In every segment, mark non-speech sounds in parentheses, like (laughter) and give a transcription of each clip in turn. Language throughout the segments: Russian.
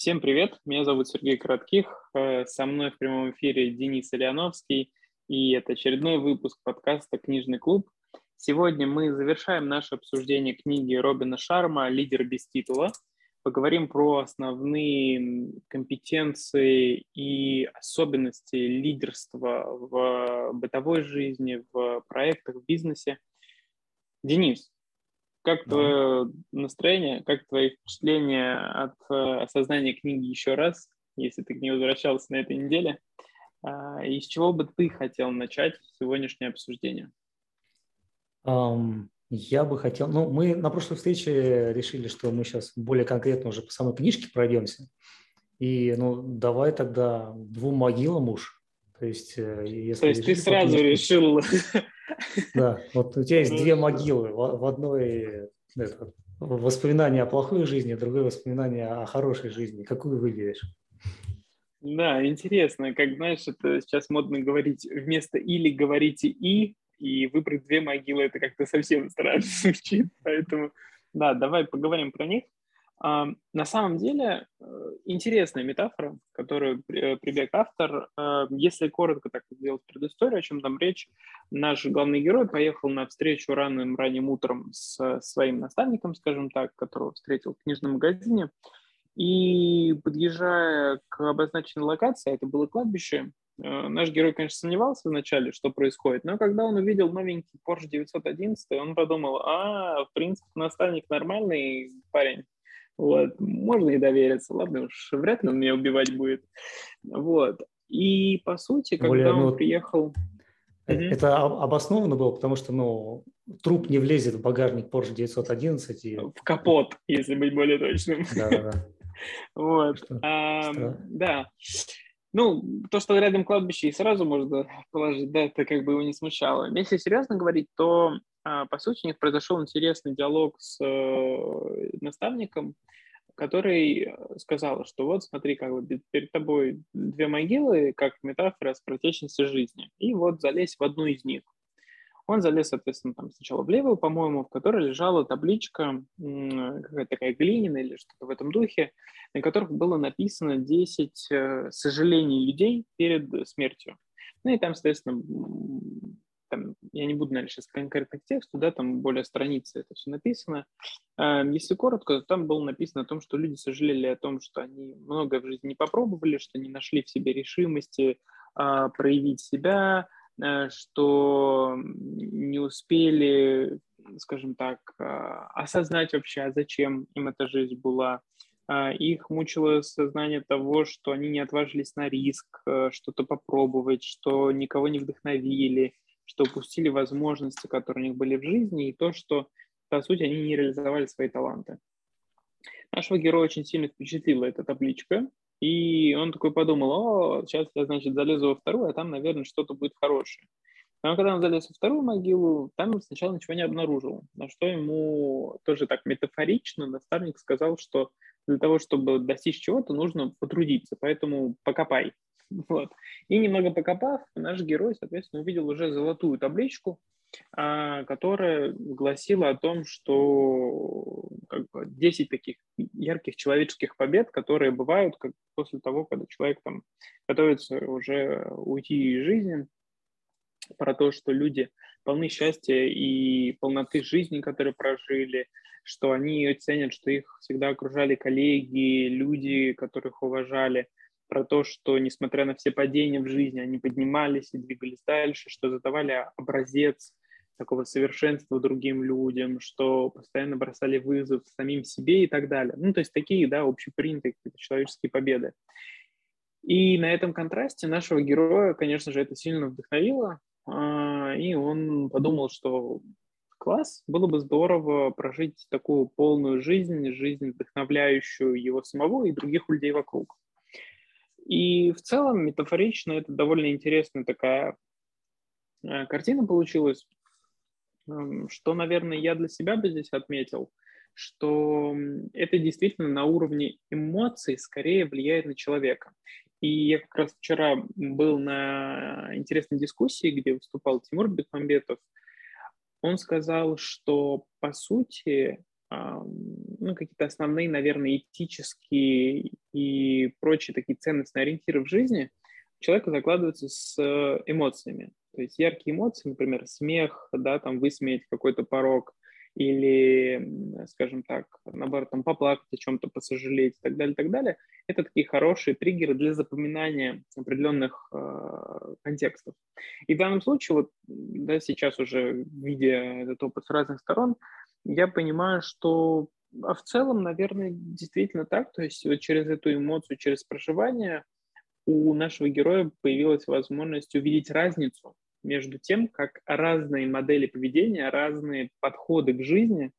Всем привет, меня зовут Сергей Коротких, э, со мной в прямом эфире Денис Ильяновский, и это очередной выпуск подкаста «Книжный клуб». Сегодня мы завершаем наше обсуждение книги Робина Шарма «Лидер без титула». Поговорим про основные компетенции и особенности лидерства в бытовой жизни, в проектах, в бизнесе. Денис, как да. твое настроение, как твои впечатления от э, осознания книги еще раз, если ты к ней возвращался на этой неделе? А, и с чего бы ты хотел начать сегодняшнее обсуждение? Um, я бы хотел... Ну, мы на прошлой встрече решили, что мы сейчас более конкретно уже по самой книжке пройдемся. И, ну, давай тогда двум могилам уж. То есть, э, если То есть ты сразу книжке... решил (laughs) да, вот у тебя есть две могилы. В одной это, воспоминание о плохой жизни, другое воспоминание о хорошей жизни. Какую выберешь? Да, интересно. Как знаешь, это сейчас модно говорить вместо или говорите и, и выбрать две могилы, это как-то совсем странно (laughs) звучит. Поэтому, да, давай поговорим про них. На самом деле э, интересная метафора, которую э, прибег автор. Э, если коротко так сделать предысторию, о чем там речь, наш главный герой поехал на встречу ранним ранним утром с своим наставником, скажем так, которого встретил в книжном магазине. И подъезжая к обозначенной локации, это было кладбище, наш герой, конечно, сомневался вначале, что происходит, но когда он увидел новенький Porsche 911, он подумал, а, в принципе, наставник нормальный парень, вот. Можно и довериться. Ладно уж, вряд ли он меня убивать будет. Вот. И, по сути, когда Более, он ну, приехал... Это mm-hmm. обоснованно было, потому что, ну, труп не влезет в багажник Porsche 911. И... В капот, если быть более точным. Да-да-да. (laughs) Вот. Да. Ну, то, что рядом кладбище и сразу можно положить, да, это как бы его не смущало. Если серьезно говорить, то, а, по сути, у них произошел интересный диалог с э, наставником, который сказал, что вот смотри, как бы перед тобой две могилы, как метафора с протечности жизни, и вот залезь в одну из них. Он залез, соответственно, там сначала в левую, по-моему, в которой лежала табличка, какая-то такая глиняная или что-то в этом духе, на которых было написано 10 э, сожалений людей перед смертью. Ну и там, соответственно, там, я не буду, наверное, сейчас конкретно к тексту, да, там более страницы это все написано. Эм, если коротко, то там было написано о том, что люди сожалели о том, что они многое в жизни не попробовали, что не нашли в себе решимости а, проявить себя, э, что не успели, скажем так, а, осознать вообще, а зачем им эта жизнь была. А, их мучило сознание того, что они не отважились на риск, э, что-то попробовать, что никого не вдохновили, что упустили возможности, которые у них были в жизни, и то, что, по сути, они не реализовали свои таланты. Нашего героя очень сильно впечатлила эта табличка, и он такой подумал, о, сейчас я, значит, залезу во вторую, а там, наверное, что-то будет хорошее. Но когда он залез во вторую могилу, там сначала ничего не обнаружил, на что ему тоже так метафорично наставник сказал, что для того, чтобы достичь чего-то, нужно потрудиться, поэтому покопай. (laughs) Вот. И немного покопав, наш герой, соответственно, увидел уже золотую табличку, а, которая гласила о том, что как бы, 10 таких ярких человеческих побед, которые бывают как после того, когда человек там готовится уже уйти из жизни, про то, что люди полны счастья и полноты жизни, которые прожили, что они ценят, что их всегда окружали коллеги, люди, которых уважали – про то, что, несмотря на все падения в жизни, они поднимались и двигались дальше, что задавали образец такого совершенства другим людям, что постоянно бросали вызов самим себе и так далее. Ну, то есть такие, да, общепринятые человеческие победы. И на этом контрасте нашего героя, конечно же, это сильно вдохновило, а, и он подумал, что класс, было бы здорово прожить такую полную жизнь, жизнь, вдохновляющую его самого и других людей вокруг. И в целом, метафорично, это довольно интересная такая э, картина получилась, эм, что, наверное, я для себя бы здесь отметил, что это действительно на уровне эмоций скорее влияет на человека. И я как раз вчера был на интересной дискуссии, где выступал Тимур Бекмамбетов. Он сказал, что, по сути, ну, какие-то основные, наверное, этические и прочие такие ценностные ориентиры в жизни человека закладываются с эмоциями. То есть яркие эмоции, например, смех, да, там высмеять какой-то порог, или, скажем так, наоборот, там поплакать о чем-то, посожалеть и так далее, и так далее, это такие хорошие триггеры для запоминания определенных э, контекстов. И в данном случае, вот, да, сейчас уже видя этот опыт с разных сторон, я понимаю, что а в целом, наверное, действительно так, то есть вот через эту эмоцию, через проживание у нашего героя появилась возможность увидеть разницу между тем, как разные модели поведения, разные подходы к жизни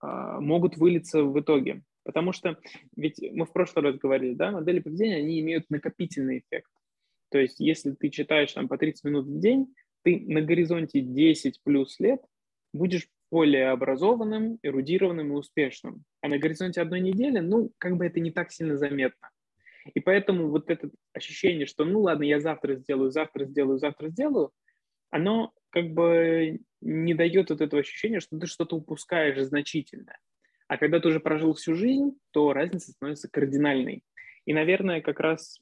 а, могут вылиться в итоге. Потому что, ведь мы в прошлый раз говорили, да, модели поведения, они имеют накопительный эффект. То есть, если ты читаешь там по 30 минут в день, ты на горизонте 10 плюс лет будешь более образованным, эрудированным и успешным. А на горизонте одной недели, ну, как бы это не так сильно заметно. И поэтому вот это ощущение, что ну ладно, я завтра сделаю, завтра сделаю, завтра сделаю, оно как бы не дает вот этого ощущения, что ты что-то упускаешь значительное. А когда ты уже прожил всю жизнь, то разница становится кардинальной. И, наверное, как раз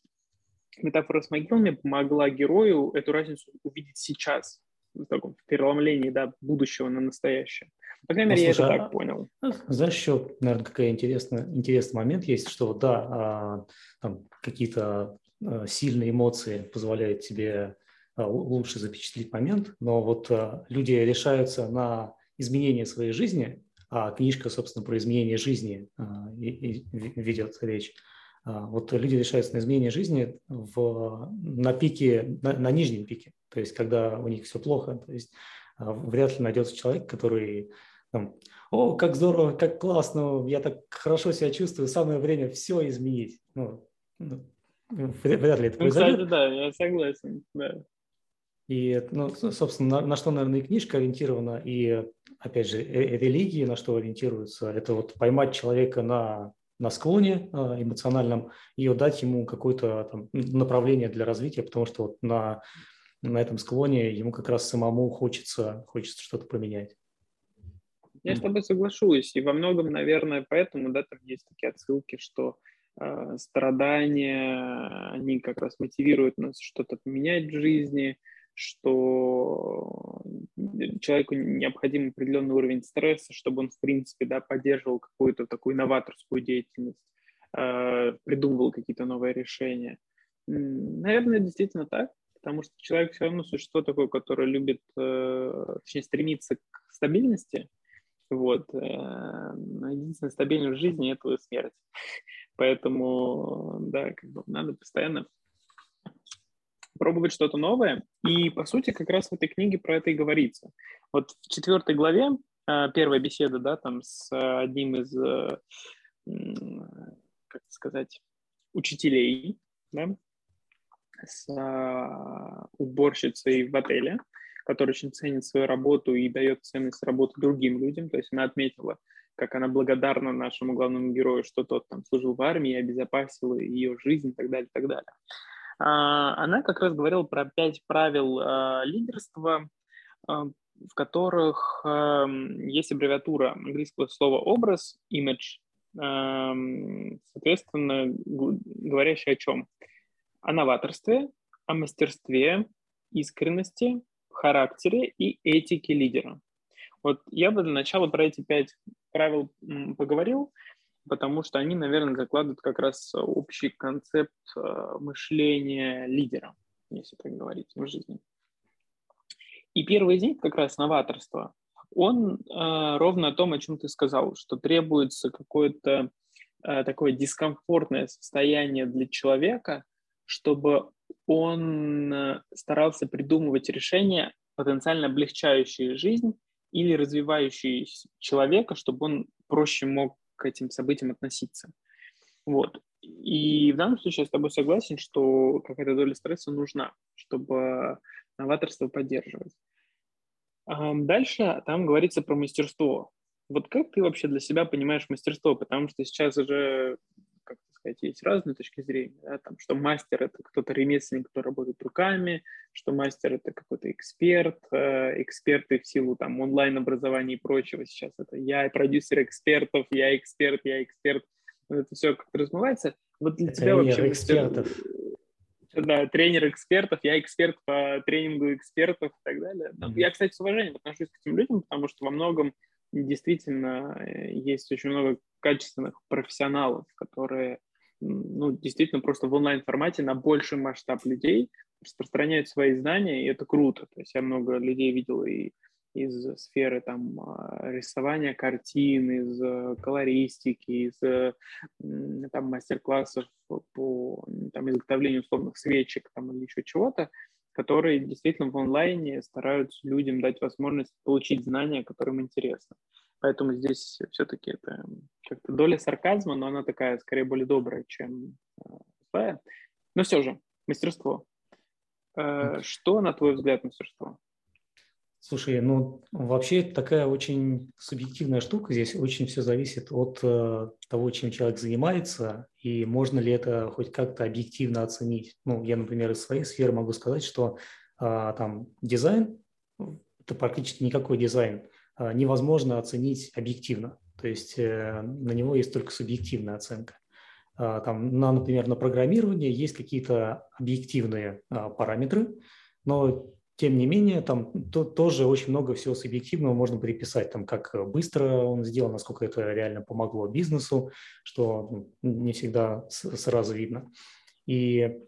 метафора с могилами помогла герою эту разницу увидеть сейчас, в таком преломлении да, будущего на настоящее. По крайней ну, мере, слушай, я это так а, понял. Знаешь, еще, наверное, какой интересный, интересный момент есть, что да, а, там какие-то а, сильные эмоции позволяют тебе лучше запечатлеть момент, но вот люди решаются на изменение своей жизни, а книжка, собственно, про изменение жизни ведет речь. Вот люди решаются на изменение жизни в, на пике, на, на нижнем пике, то есть когда у них все плохо, то есть вряд ли найдется человек, который там, О, как здорово, как классно, я так хорошо себя чувствую, самое время все изменить. Ну, ну, вряд ли это ну, произойдет. Кстати, да, я согласен, да. И, ну, собственно, на, на что, наверное, и книжка ориентирована, и, опять же, религии на что ориентируются, это вот поймать человека на, на склоне а, эмоциональном и дать ему какое-то там, направление для развития, потому что вот на, на этом склоне ему как раз самому хочется, хочется что-то поменять. Я с тобой соглашусь, и во многом, наверное, поэтому, да, там есть такие отсылки, что э, страдания, они как раз мотивируют нас что-то поменять в жизни, что человеку необходим определенный уровень стресса, чтобы он, в принципе, да, поддерживал какую-то такую новаторскую деятельность, э, придумывал какие-то новые решения. Наверное, действительно так, потому что человек все равно существо такое, которое любит, э, точнее, стремится к стабильности, вот. Э, единственная стабильность в жизни – это смерть. Поэтому, да, как бы надо постоянно пробовать что-то новое. И, по сути, как раз в этой книге про это и говорится. Вот в четвертой главе, э, первая беседа, да, там с одним из, как сказать, учителей, да, с уборщицей в отеле, которая очень ценит свою работу и дает ценность работы другим людям. То есть она отметила, как она благодарна нашему главному герою, что тот там служил в армии, обезопасил ее жизнь и так далее, и так далее. А, она как раз говорила про пять правил а, лидерства, а, в которых есть аббревиатура английского слова «образ», «image», соответственно, говорящая о чем? О новаторстве, о мастерстве, искренности, характере и этике лидера. Вот я бы для начала про эти пять правил поговорил, потому что они, наверное, закладывают как раз общий концепт э, мышления лидера, если так говорить, в жизни. И первый из них как раз новаторство. Он э, ровно о том, о чем ты сказал, что требуется какое-то э, такое дискомфортное состояние для человека, чтобы он э, старался придумывать решения, потенциально облегчающие жизнь или развивающие человека, чтобы он проще мог к этим событиям относиться. Вот. И в данном случае я с тобой согласен, что какая-то доля стресса нужна, чтобы новаторство поддерживать. Дальше там говорится про мастерство. Вот как ты вообще для себя понимаешь мастерство? Потому что сейчас уже как сказать, есть разные точки зрения, да, там, что мастер – это кто-то ремесленник, кто работает руками, что мастер – это какой-то эксперт, э, эксперты в силу там онлайн-образования и прочего сейчас это я продюсер экспертов, я эксперт, я эксперт, это все как-то размывается. Вот для тебя вообще... экспертов. Да, тренер экспертов, я эксперт по тренингу экспертов и так далее. Mm-hmm. Я, кстати, с уважением отношусь к этим людям, потому что во многом действительно э, есть очень много качественных профессионалов, которые ну, действительно просто в онлайн-формате на больший масштаб людей распространяют свои знания, и это круто. То есть я много людей видел и из сферы там а, рисования картин, из э, колористики, из там мастер-классов по там, изготовлению условных свечек там, или еще чего-то, которые действительно в онлайне стараются людям дать возможность получить знания, которым интересно. Поэтому здесь все-таки это как-то доля сарказма, но она такая, скорее, более добрая, чем э, злая. Но все же, мастерство. Э, что, на твой взгляд, мастерство? Слушай, ну вообще это такая очень субъективная штука. Здесь очень все зависит от э, того, чем человек занимается, и можно ли это хоть как-то объективно оценить. Ну, я, например, из своей сферы могу сказать, что э, там дизайн – это практически никакой дизайн э, невозможно оценить объективно. То есть э, на него есть только субъективная оценка. Э, там, на, например, на программировании есть какие-то объективные э, параметры, но тем не менее, там то, тоже очень много всего субъективного можно приписать, там, как быстро он сделал, насколько это реально помогло бизнесу, что ну, не всегда сразу видно. И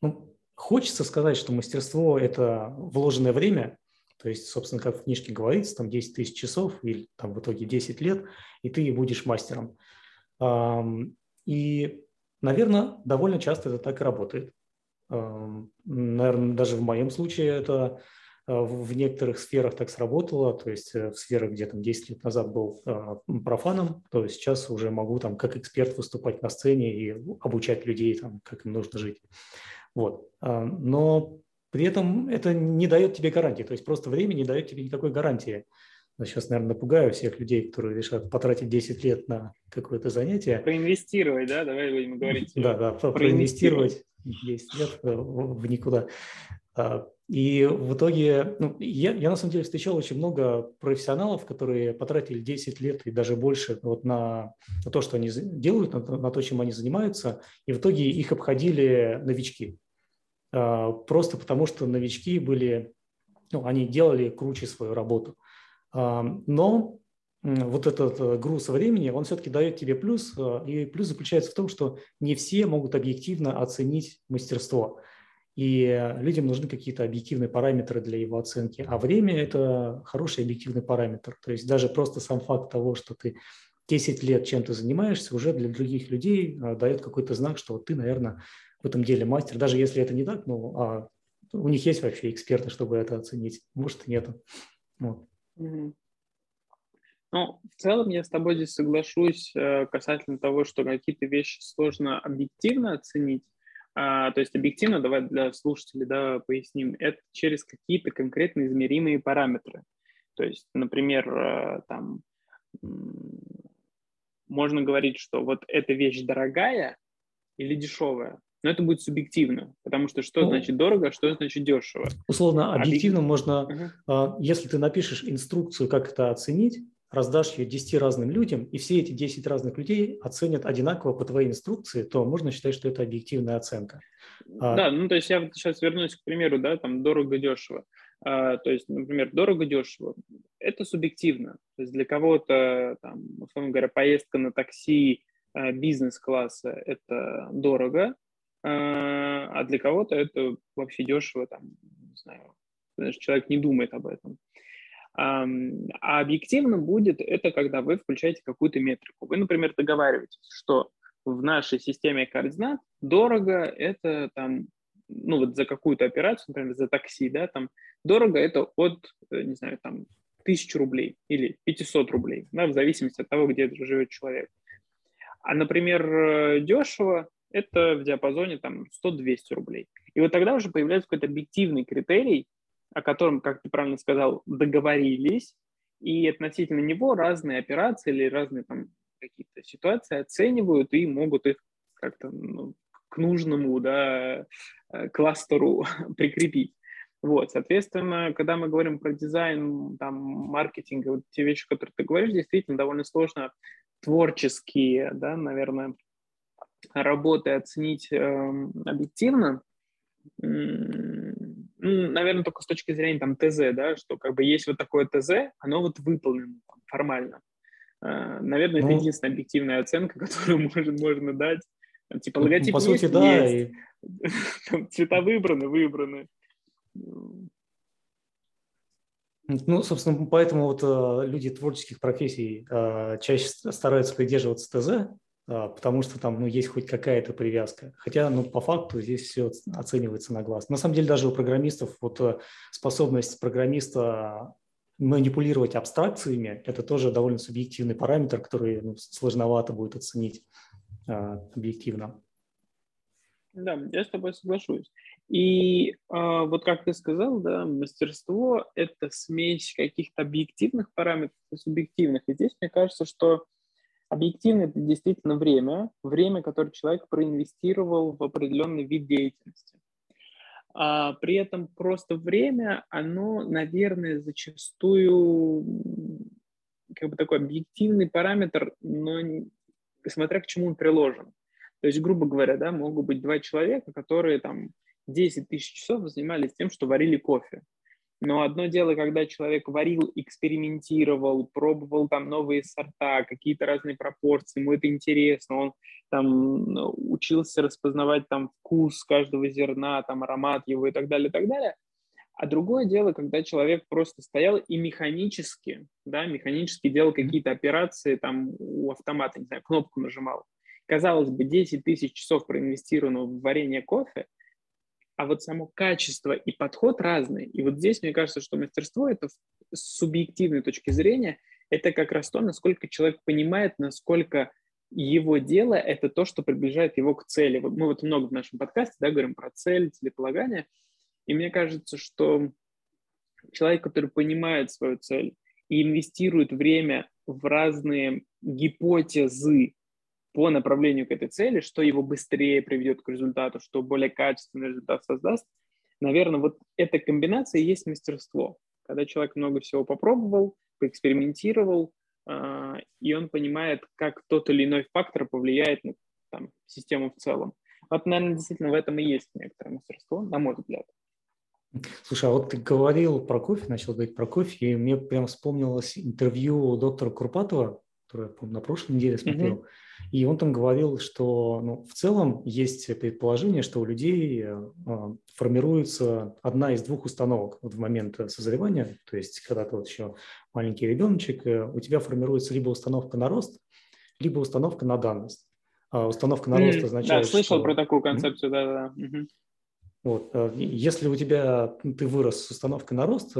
ну, хочется сказать, что мастерство – это вложенное время, то есть, собственно, как в книжке говорится, там 10 тысяч часов или там в итоге 10 лет, и ты будешь мастером. И, наверное, довольно часто это так и работает. Наверное, даже в моем случае это э, в некоторых сферах так сработало, то есть э, в сферах, где там 10 лет назад был э, профаном, то сейчас уже могу там как эксперт выступать на сцене и обучать людей, там, как им нужно жить. Вот. Но при этом это не дает тебе гарантии, то есть просто время не дает тебе никакой гарантии. Сейчас, наверное, напугаю всех людей, которые решат потратить 10 лет на какое-то занятие. Проинвестировать, да? Давай будем говорить. Да, да, проинвестировать 10 лет э, в никуда. А, и в итоге, ну, я, я на самом деле встречал очень много профессионалов, которые потратили 10 лет и даже больше вот на, на то, что они делают, на, на то, чем они занимаются, и в итоге их обходили новички. А, просто потому, что новички были, ну, они делали круче свою работу. А, но вот этот э, груз времени, он все-таки дает тебе плюс, э, и плюс заключается в том, что не все могут объективно оценить мастерство. И э, людям нужны какие-то объективные параметры для его оценки. А время – это хороший объективный параметр. То есть даже просто сам факт того, что ты 10 лет чем-то занимаешься, уже для других людей дает какой-то знак, что ты, наверное, в этом деле мастер. Даже если это не так, ну, а у них есть вообще эксперты, чтобы это оценить. Может, и нету. Вот. Mm-hmm. Ну, в целом я с тобой здесь соглашусь э, касательно того, что какие-то вещи сложно объективно оценить. А, то есть объективно, давай для слушателей да, поясним, это через какие-то конкретно измеримые параметры. То есть, например, э, там можно говорить, что вот эта вещь дорогая или дешевая, но это будет субъективно, потому что что ну, значит дорого, а что значит дешево. Условно, объективно Объек... можно, угу. если ты напишешь инструкцию, как это оценить, раздашь ее 10 разным людям, и все эти 10 разных людей оценят одинаково по твоей инструкции, то можно считать, что это объективная оценка. А да, ну то есть я сейчас вернусь к примеру, да, там дорого-дешево. А, то есть, например, дорого-дешево – это субъективно. То есть для кого-то, там, условно говоря, поездка на такси а, бизнес-класса – это дорого, а, а для кого-то это вообще дешево, там, не знаю, человек не думает об этом. А объективно будет это, когда вы включаете какую-то метрику. Вы, например, договариваетесь, что в нашей системе координат дорого это там, ну вот за какую-то операцию, например, за такси, да, там дорого это от, э, не знаю, там тысячи рублей или 500 рублей, да, в зависимости от того, где живет человек. А, например, э, дешево это в диапазоне там 100-200 рублей. И вот тогда уже появляется какой-то объективный критерий, о котором, как ты правильно сказал, договорились, и относительно него разные операции или разные там какие-то ситуации оценивают и могут их как-то ну, к нужному да, э, кластеру (laughs) прикрепить. Вот, соответственно, когда мы говорим про дизайн, там, маркетинг, вот те вещи, которые ты говоришь, действительно довольно сложно творческие, да, наверное, работы оценить э, объективно. Ну, наверное, только с точки зрения там ТЗ, да, что как бы есть вот такое ТЗ, оно вот выполнено там, формально. Э, наверное, ну, это единственная объективная оценка, (laughs) которую можно, можно дать. Типа ну, логотип по сути, есть, да, есть. И... (laughs) Там цвета выбраны, выбраны. Ну, собственно, поэтому вот э, люди творческих профессий э, чаще стараются придерживаться ТЗ, потому что там ну, есть хоть какая-то привязка. Хотя, ну, по факту здесь все оценивается на глаз. На самом деле, даже у программистов вот э, способность программиста манипулировать абстракциями – это тоже довольно субъективный параметр, который ну, сложновато будет оценить э, объективно. Да, я с тобой соглашусь. И э, вот как ты сказал, да, мастерство – это смесь каких-то объективных параметров и субъективных. И здесь мне кажется, что объективно это действительно время, время, которое человек проинвестировал в определенный вид деятельности. А при этом просто время, оно, наверное, зачастую как бы такой объективный параметр, но смотря к чему он приложен. То есть, грубо говоря, да, могут быть два человека, которые там 10 тысяч часов занимались тем, что варили кофе. Но одно дело, когда человек варил, экспериментировал, пробовал там новые сорта, какие-то разные пропорции, ему это интересно, он там учился распознавать там вкус каждого зерна, там аромат его и так далее, и так далее. А другое дело, когда человек просто стоял и механически, да, механически делал какие-то операции там у автомата, не знаю, кнопку нажимал. Казалось бы, 10 тысяч часов проинвестировано в варенье кофе – а вот само качество и подход разные. И вот здесь, мне кажется, что мастерство это с субъективной точки зрения, это как раз то, насколько человек понимает, насколько его дело – это то, что приближает его к цели. Вот мы вот много в нашем подкасте да, говорим про цель, целеполагание, и мне кажется, что человек, который понимает свою цель и инвестирует время в разные гипотезы по направлению к этой цели, что его быстрее приведет к результату, что более качественный результат создаст. Наверное, вот эта комбинация и есть мастерство. Когда человек много всего попробовал, поэкспериментировал, э, и он понимает, как тот или иной фактор повлияет на там, систему в целом. Вот, наверное, действительно в этом и есть некоторое мастерство, на мой взгляд. Слушай, а вот ты говорил про кофе, начал говорить про кофе, и мне прям вспомнилось интервью доктора Курпатова, которое я, помню, на прошлой неделе смотрел. Mm-hmm. И он там говорил, что ну, в целом есть предположение, что у людей э, формируется одна из двух установок вот в момент созревания, то есть когда ты вот еще маленький ребеночек, э, у тебя формируется либо установка на рост, либо установка на данность. А установка на рост означает, Да, слышал что... про такую концепцию, да-да. Mm-hmm. Вот. Э, если у тебя ты вырос с установкой на рост,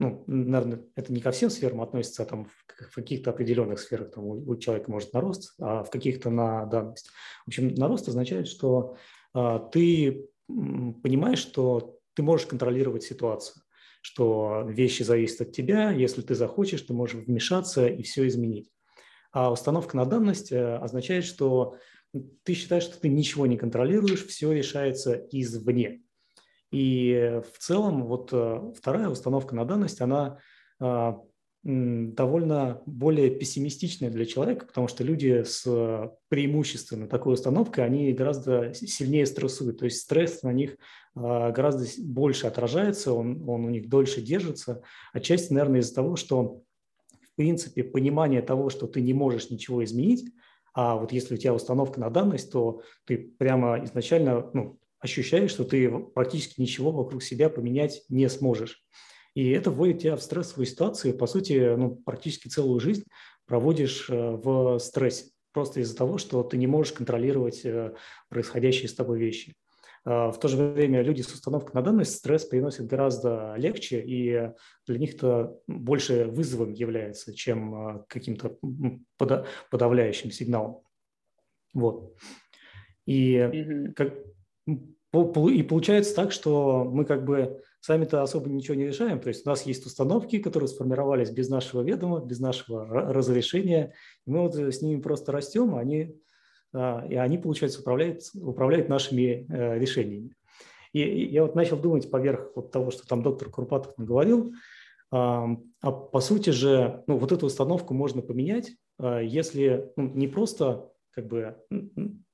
ну, наверное, это не ко всем сферам относится, а там в каких-то определенных сферах там у, человека может на рост, а в каких-то на данность. В общем, на рост означает, что а, ты понимаешь, что ты можешь контролировать ситуацию, что вещи зависят от тебя, если ты захочешь, ты можешь вмешаться и все изменить. А установка на данность э, означает, что ты считаешь, что ты ничего не контролируешь, все решается извне. И в целом вот э, вторая установка на данность, она а, довольно более пессимистичная для человека, потому что люди с преимущественно такой установкой, они гораздо сильнее стрессуют, то есть стресс на них а, гораздо больше отражается, он, он у них дольше держится, отчасти, наверное, из-за того, что в принципе понимание того, что ты не можешь ничего изменить, а вот если у тебя установка на данность, то ты прямо изначально ну, ощущаешь, что ты практически ничего вокруг себя поменять не сможешь. И это вводит тебя в стрессовую ситуацию. По сути, ну, практически целую жизнь проводишь э, в стрессе. Просто из-за того, что ты не можешь контролировать э, происходящие с тобой вещи. А, в то же время люди с установкой на данность стресс приносят гораздо легче, и для них это больше вызовом является, чем э, каким-то подавляющим сигналом. Вот. И mm-hmm. как, и получается так, что мы как бы сами-то особо ничего не решаем. То есть у нас есть установки, которые сформировались без нашего ведома, без нашего разрешения. И мы вот с ними просто растем, а они и они, получается, управляют, управляют нашими решениями. И я вот начал думать поверх вот того, что там доктор Курпатов говорил, а по сути же, ну, вот эту установку можно поменять, если ну, не просто как бы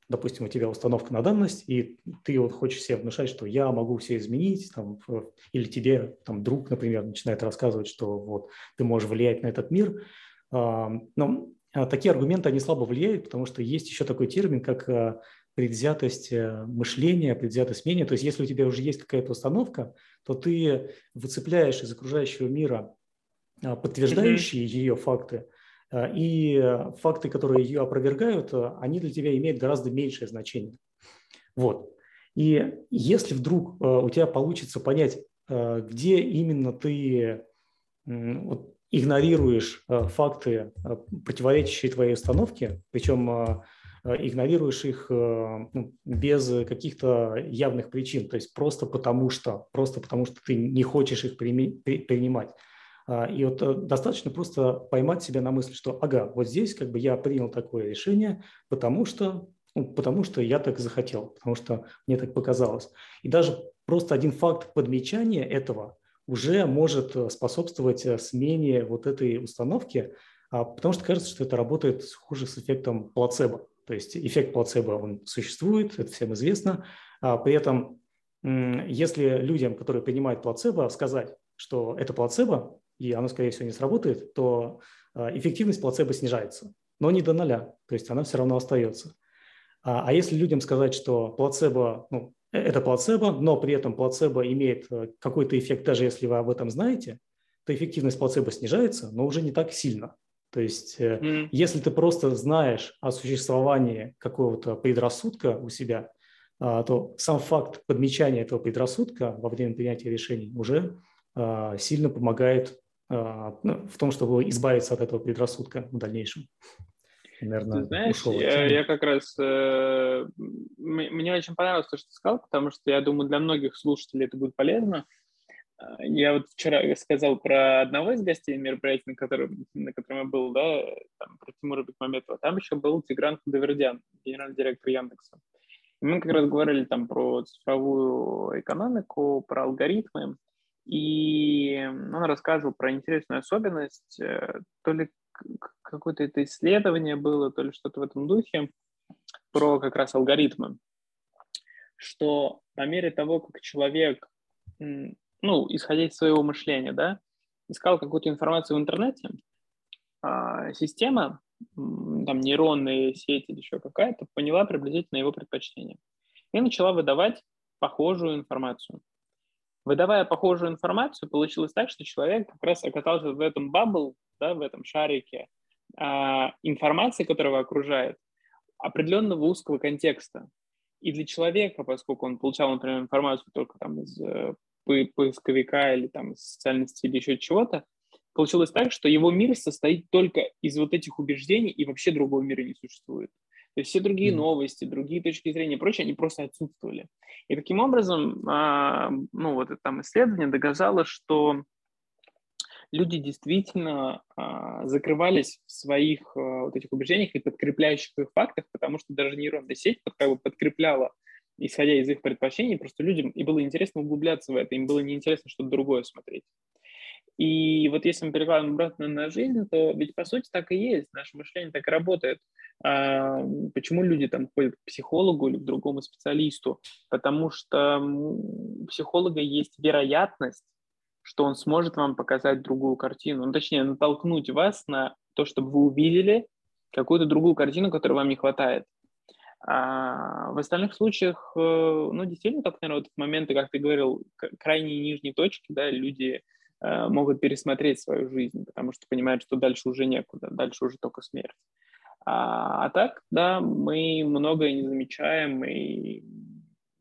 допустим, у тебя установка на данность, и ты вот хочешь себе внушать, что я могу все изменить, там, или тебе там, друг, например, начинает рассказывать, что вот ты можешь влиять на этот мир. Но а, такие аргументы, они слабо влияют, потому что есть еще такой термин, как а, предвзятость э, мышления, предвзятость мнения. То есть если у тебя уже есть какая-то установка, то ты выцепляешь из окружающего мира а, подтверждающие mm-hmm. ее факты, и факты, которые ее опровергают, э, они для тебя имеют гораздо меньшее значение. Вот. И если вдруг э, у тебя получится понять, где именно ты игнорируешь факты, противоречащие твоей установке, причем игнорируешь их ну, без каких-то явных причин, то есть просто потому что, просто потому что ты не хочешь их принимать. А, и вот э, достаточно просто поймать себя на мысли, что ага, вот здесь как бы я принял такое решение, потому что, ну, потому что я так захотел, потому что мне так показалось. И даже просто один факт подмечания этого уже может э, способствовать э, смене вот этой установки, а, потому что кажется, что это работает хуже с эффектом плацебо. То есть эффект плацебо, он существует, это всем известно. А при этом, если людям, которые принимают плацебо, сказать, что это плацебо, и оно, скорее всего, не сработает, то а, эффективность плацебо снижается, но не до нуля, то есть она все равно остается. А, а если людям сказать, что плацебо, ну, э, это плацебо, но при этом плацебо имеет э, какой-то эффект, даже если вы об этом знаете, то эффективность плацебо снижается, но уже не так сильно. То есть, mm. если ты просто знаешь о существовании какого-то предрассудка у себя, а, то сам факт подмечания этого предрассудка во время принятия решений уже сильно помогает в том, чтобы избавиться от этого предрассудка в дальнейшем. Наверное, ты знаешь, я, я как раз... Э, мне очень понравилось то, что ты сказал, потому что я думаю, для многих слушателей это будет полезно. А, я вот вчера сказал про одного из гостей мероприятия, на котором, на котором я был, да, там, про Тимура Бекмаметова. Там еще был Тигран Худовердян, генеральный директор Яндекса. И мы как раз говорили там про цифровую экономику, про алгоритмы. И он рассказывал про интересную особенность, э, то ли какое-то это исследование было, то ли что-то в этом духе, про как раз алгоритмы, что по мере того, как человек, ну, исходя из своего мышления, да, искал какую-то информацию в интернете, а, система, там нейронные сети или еще какая-то, поняла приблизительно его предпочтение и начала выдавать похожую информацию. Выдавая похожую информацию, получилось так, что человек как раз оказался в этом бабл, да, в этом шарике а, информации, которая его окружает, определенного узкого контекста. И для человека, поскольку он получал, например, информацию только там из э, поисковика или там из социальной сети или еще чего-то, получилось так, что его мир состоит только из вот этих убеждений, и вообще другого мира не существует. То есть все другие mm новости, другие точки зрения и прочее, они просто отсутствовали. И таким образом, а, ну вот это там исследование доказало, что люди действительно а, закрывались в своих а, вот этих убеждениях и подкрепляющих их фактах, потому что даже нейронная сеть как бы подкрепляла, исходя из их предпочтений, просто людям и было интересно углубляться в это, им было неинтересно что-то другое смотреть. И вот если мы перекладываем обратно на жизнь, то ведь по сути так и есть, наше мышление так и работает. А, почему люди там ходят к психологу или к другому специалисту? Потому что у психолога есть вероятность, что он сможет вам показать другую картину, ну, точнее, натолкнуть вас на то, чтобы вы увидели какую-то другую картину, которой вам не хватает. А в остальных случаях, э, ну, действительно, так, наверное, вот в моменты, как ты говорил, крайние нижние точки, да, люди могут пересмотреть свою жизнь, потому что понимают, что дальше уже некуда, дальше уже только смерть. А, а так, да, мы многое не замечаем, и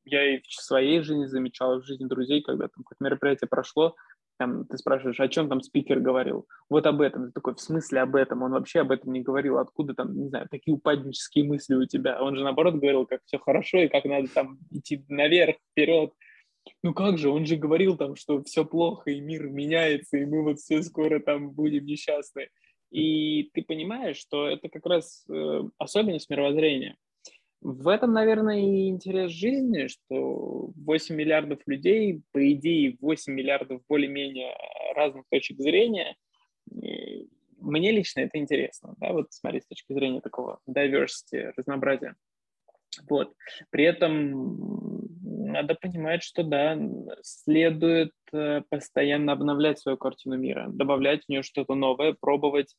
я и в своей жизни замечал, в жизни друзей, когда там какое-то мероприятие прошло, там, ты спрашиваешь, о чем там спикер говорил? Вот об этом. Ты такой, в смысле об этом? Он вообще об этом не говорил. Откуда там, не знаю, такие упаднические мысли у тебя? Он же, наоборот, говорил, как все хорошо и как надо там идти наверх, вперед ну как же, он же говорил там, что все плохо, и мир меняется, и мы вот все скоро там будем несчастны. И ты понимаешь, что это как раз э, особенность мировоззрения. в этом, наверное, и интерес жизни, что 8 миллиардов людей, по идее, 8 миллиардов более-менее разных точек зрения. Мне лично это интересно, да, вот смотреть с точки зрения такого diversity, разнообразия. Вот. При этом надо понимать, что да, следует э, постоянно обновлять свою картину мира, добавлять в нее что-то новое, пробовать,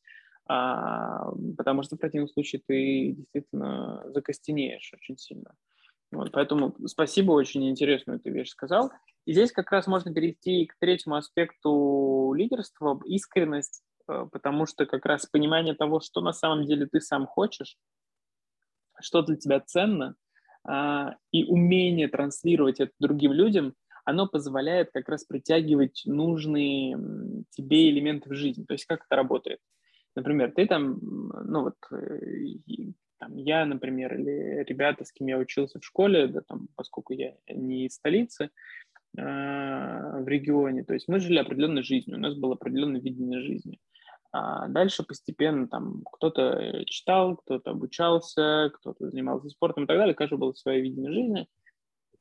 а, потому что в противном случае ты действительно закостенеешь очень сильно. Вот, поэтому спасибо, очень интересную ты вещь сказал. И здесь как раз можно перейти к третьему аспекту лидерства – искренность, э, потому что как раз понимание того, что на самом деле ты сам хочешь, что для тебя ценно, а, и умение транслировать это другим людям, оно позволяет как раз притягивать нужные тебе элементы в жизнь. То есть как это работает? Например, ты там, ну вот, э, там, я, например, или ребята, с кем я учился в школе, да, там, поскольку я не из столицы, э, в регионе, то есть мы жили определенной жизнью, у нас было определенное видение жизни. А дальше постепенно там кто-то читал, кто-то обучался, кто-то занимался спортом и так далее, каждый было свое видение жизни.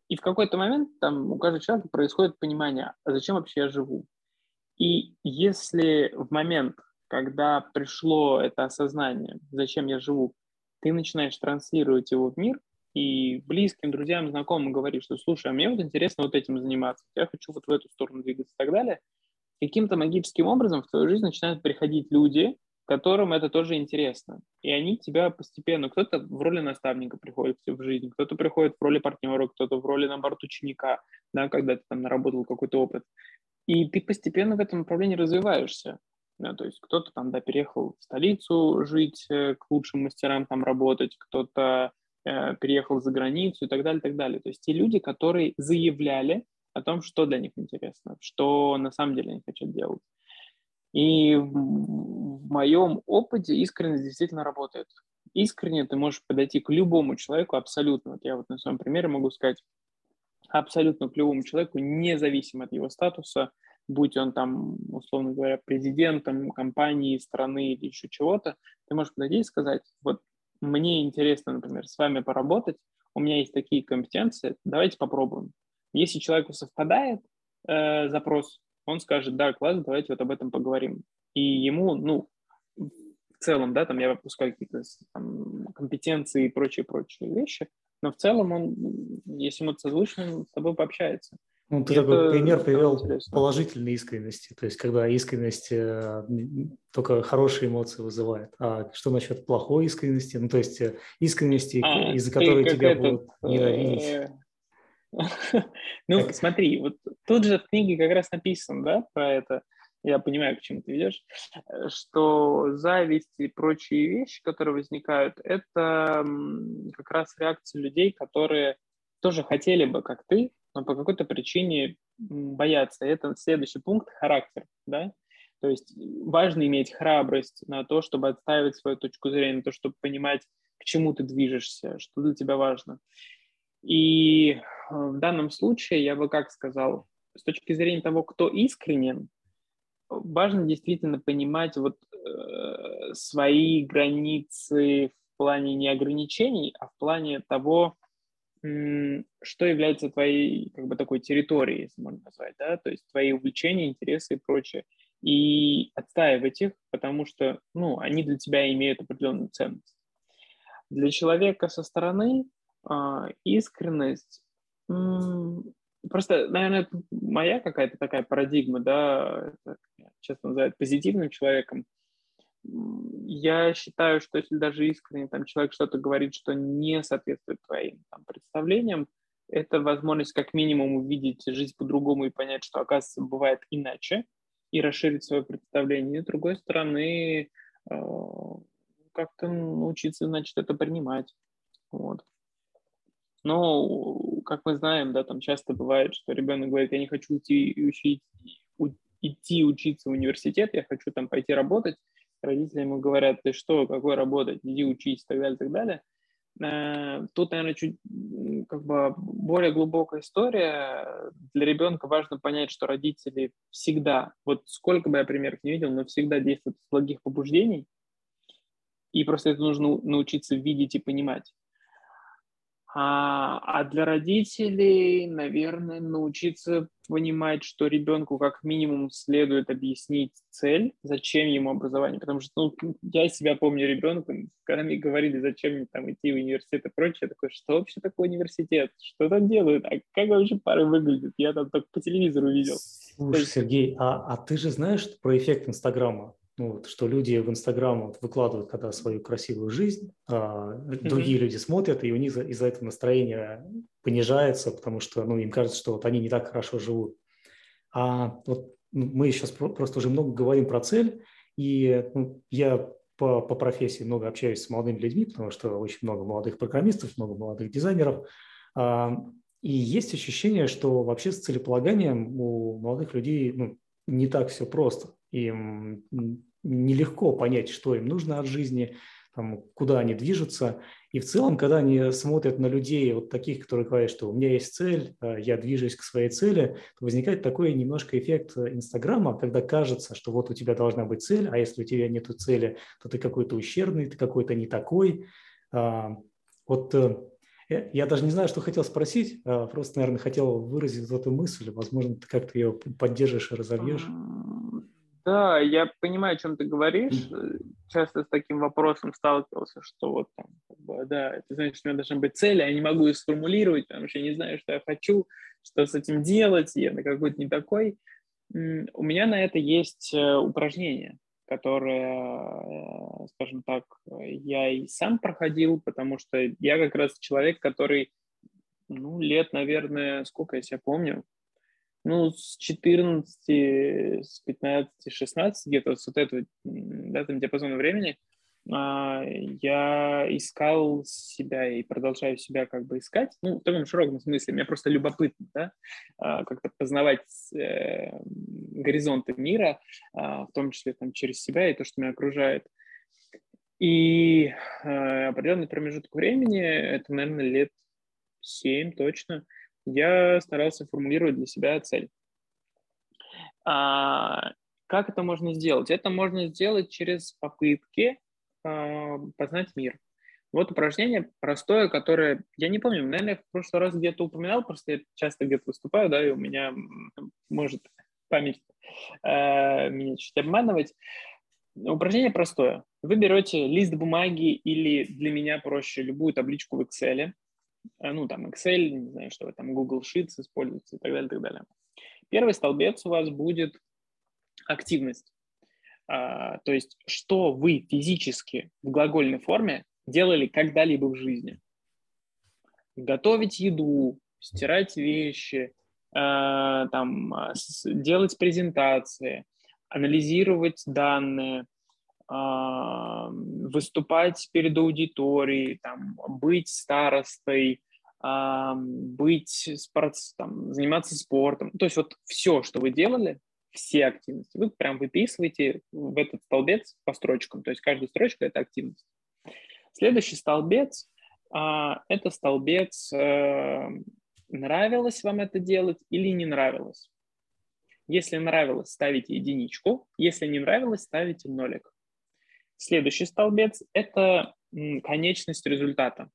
И в какой-то момент там у каждого человека происходит понимание, а зачем вообще я живу? И если в момент, когда пришло это осознание, зачем я живу, ты начинаешь транслировать его в мир, и близким, друзьям, знакомым говоришь, что слушай, а мне вот интересно вот этим заниматься, я хочу вот в эту сторону двигаться и так далее – каким-то магическим образом в твою жизнь начинают приходить люди, которым это тоже интересно. И они тебя постепенно, кто-то в роли наставника приходит в жизнь, кто-то приходит в роли партнера, кто-то в роли, наоборот, ученика, да, когда ты там наработал какой-то опыт. И ты постепенно в этом направлении развиваешься. Да, то есть кто-то там, да, переехал в столицу жить, э, к лучшим мастерам там работать, кто-то э, переехал за границу и так далее, и так далее. То есть те люди, которые заявляли, о том, что для них интересно, что на самом деле они хотят делать. И в, моем опыте искренность действительно работает. Искренне ты можешь подойти к любому человеку абсолютно. Вот я вот на своем примере могу сказать, абсолютно к любому человеку, независимо от его статуса, будь он там, условно говоря, президентом компании, страны или еще чего-то, ты можешь подойти и сказать, вот мне интересно, например, с вами поработать, у меня есть такие компетенции, давайте попробуем. Если человеку совпадает э, запрос, он скажет, да, класс, давайте вот об этом поговорим. И ему, ну, в целом, да, там я выпускаю какие-то там, компетенции и прочие-прочие вещи, но в целом он, если ему созвучно, с тобой пообщается. Ну, ты такой пример привел интересно. положительной искренности, то есть когда искренность э, только хорошие эмоции вызывает. А что насчет плохой искренности? Ну, то есть э, искренности, а, из-за которой тебя будут ненавидеть. Э, (laughs) ну, смотри, вот тут же в книге как раз написано, да, про это, я понимаю, к чему ты ведешь, что зависть и прочие вещи, которые возникают, это как раз реакция людей, которые тоже хотели бы, как ты, но по какой-то причине боятся. Это следующий пункт – характер, да, то есть важно иметь храбрость на то, чтобы отстаивать свою точку зрения, на то, чтобы понимать, к чему ты движешься, что для тебя важно. И э, в данном случае я бы как сказал, с точки зрения того, кто искренен, важно действительно понимать вот э, свои границы в плане не ограничений, а в плане того, что является твоей как бы такой территорией, если можно назвать, да, то есть твои увлечения, интересы и прочее, и отстаивать их, потому что, ну, они для тебя имеют определенную ценность. Для человека со стороны а, искренность. Просто, наверное, это моя какая-то такая парадигма, да, это, часто называют позитивным человеком. Я считаю, что если даже искренне там человек что-то говорит, что не соответствует твоим там, представлениям, это возможность как минимум увидеть жизнь по-другому и понять, что, оказывается, бывает иначе, и расширить свое представление. И, с другой стороны, э, как-то научиться, значит, это принимать. Вот. Но, как мы знаем, да, там часто бывает, что ребенок говорит, я не хочу идти учить, у, идти учиться в университет, я хочу там пойти работать. Родители ему говорят, ты что, какой работать, иди учись и так далее, и так далее. Э, тут, наверное, чуть как бы более глубокая история. Для ребенка важно понять, что родители всегда, вот сколько бы я примеров не видел, но всегда действуют с благих побуждений, и просто это нужно научиться видеть и понимать. А, а для родителей, наверное, научиться понимать, что ребенку как минимум следует объяснить цель, зачем ему образование. Потому что ну, я себя помню ребенком, когда мне говорили, зачем мне там идти в университет и прочее, я такой, что вообще такое университет? Что там делают? А как вообще пары выглядят? Я там только по телевизору видел. Слушай, есть... Сергей, а, а ты же знаешь про эффект Инстаграма? Ну, вот, что люди в Инстаграм вот, выкладывают когда свою красивую жизнь, а mm-hmm. другие люди смотрят, и у них из-за этого настроение понижается, потому что ну, им кажется, что вот они не так хорошо живут. А вот мы сейчас просто уже много говорим про цель, и ну, я по, по профессии много общаюсь с молодыми людьми, потому что очень много молодых программистов, много молодых дизайнеров. А, и есть ощущение, что вообще с целеполаганием у молодых людей ну, не так все просто. Им нелегко понять, что им нужно от жизни, там, куда они движутся. И в целом, когда они смотрят на людей, вот таких, которые говорят, что у меня есть цель, э, я движусь к своей цели, то возникает такой немножко эффект Инстаграма, когда кажется, что вот у тебя должна быть цель, а если у тебя нет цели, то ты какой-то ущербный, ты какой-то не такой. А, вот э, я даже не знаю, что хотел спросить, а просто, наверное, хотел выразить эту мысль. Возможно, ты как-то ее поддержишь и разовьешь. Да, я понимаю, о чем ты говоришь. Часто с таким вопросом сталкивался, что вот там, как бы, да, это значит, что у меня должна быть цель, а я не могу ее сформулировать, потому что я не знаю, что я хочу, что с этим делать, я на какой-то не такой. У меня на это есть э, упражнение, которое, э, скажем так, я и сам проходил, потому что я как раз человек, который, ну, лет, наверное, сколько я себя помню, ну, с 14, с 15, 16, где-то с вот этого, да, там диапазона времени, а, я искал себя и продолжаю себя как бы искать, ну, в таком широком смысле, мне просто любопытно, да, а, как-то познавать э, горизонты мира, а, в том числе там через себя и то, что меня окружает. И определенный промежуток времени, это, наверное, лет 7 точно, я старался формулировать для себя цель. А, как это можно сделать? Это можно сделать через попытки а, познать мир. Вот упражнение простое, которое, я не помню, наверное, в прошлый раз где-то упоминал, просто я часто где-то выступаю, да, и у меня может память э, меня чуть обманывать. Упражнение простое. Вы берете лист бумаги или для меня проще любую табличку в Excel, ну, там, Excel, не знаю, что вы там, Google Sheets используете и так далее, и так далее. Первый столбец у вас будет активность. А, то есть, что вы физически в глагольной форме делали когда-либо в жизни. Готовить еду, стирать вещи, а, там, делать презентации, анализировать данные, выступать перед аудиторией, там, быть старостой, а, быть спорт, там, заниматься спортом. То есть вот все, что вы делали, все активности, вы прям выписываете в этот столбец по строчкам. То есть каждая строчка – это активность. Следующий столбец а, – это столбец э, нравилось вам это делать или не нравилось. Если нравилось, ставите единичку. Если не нравилось, ставите нолик. Следующий столбец – это конечность результата.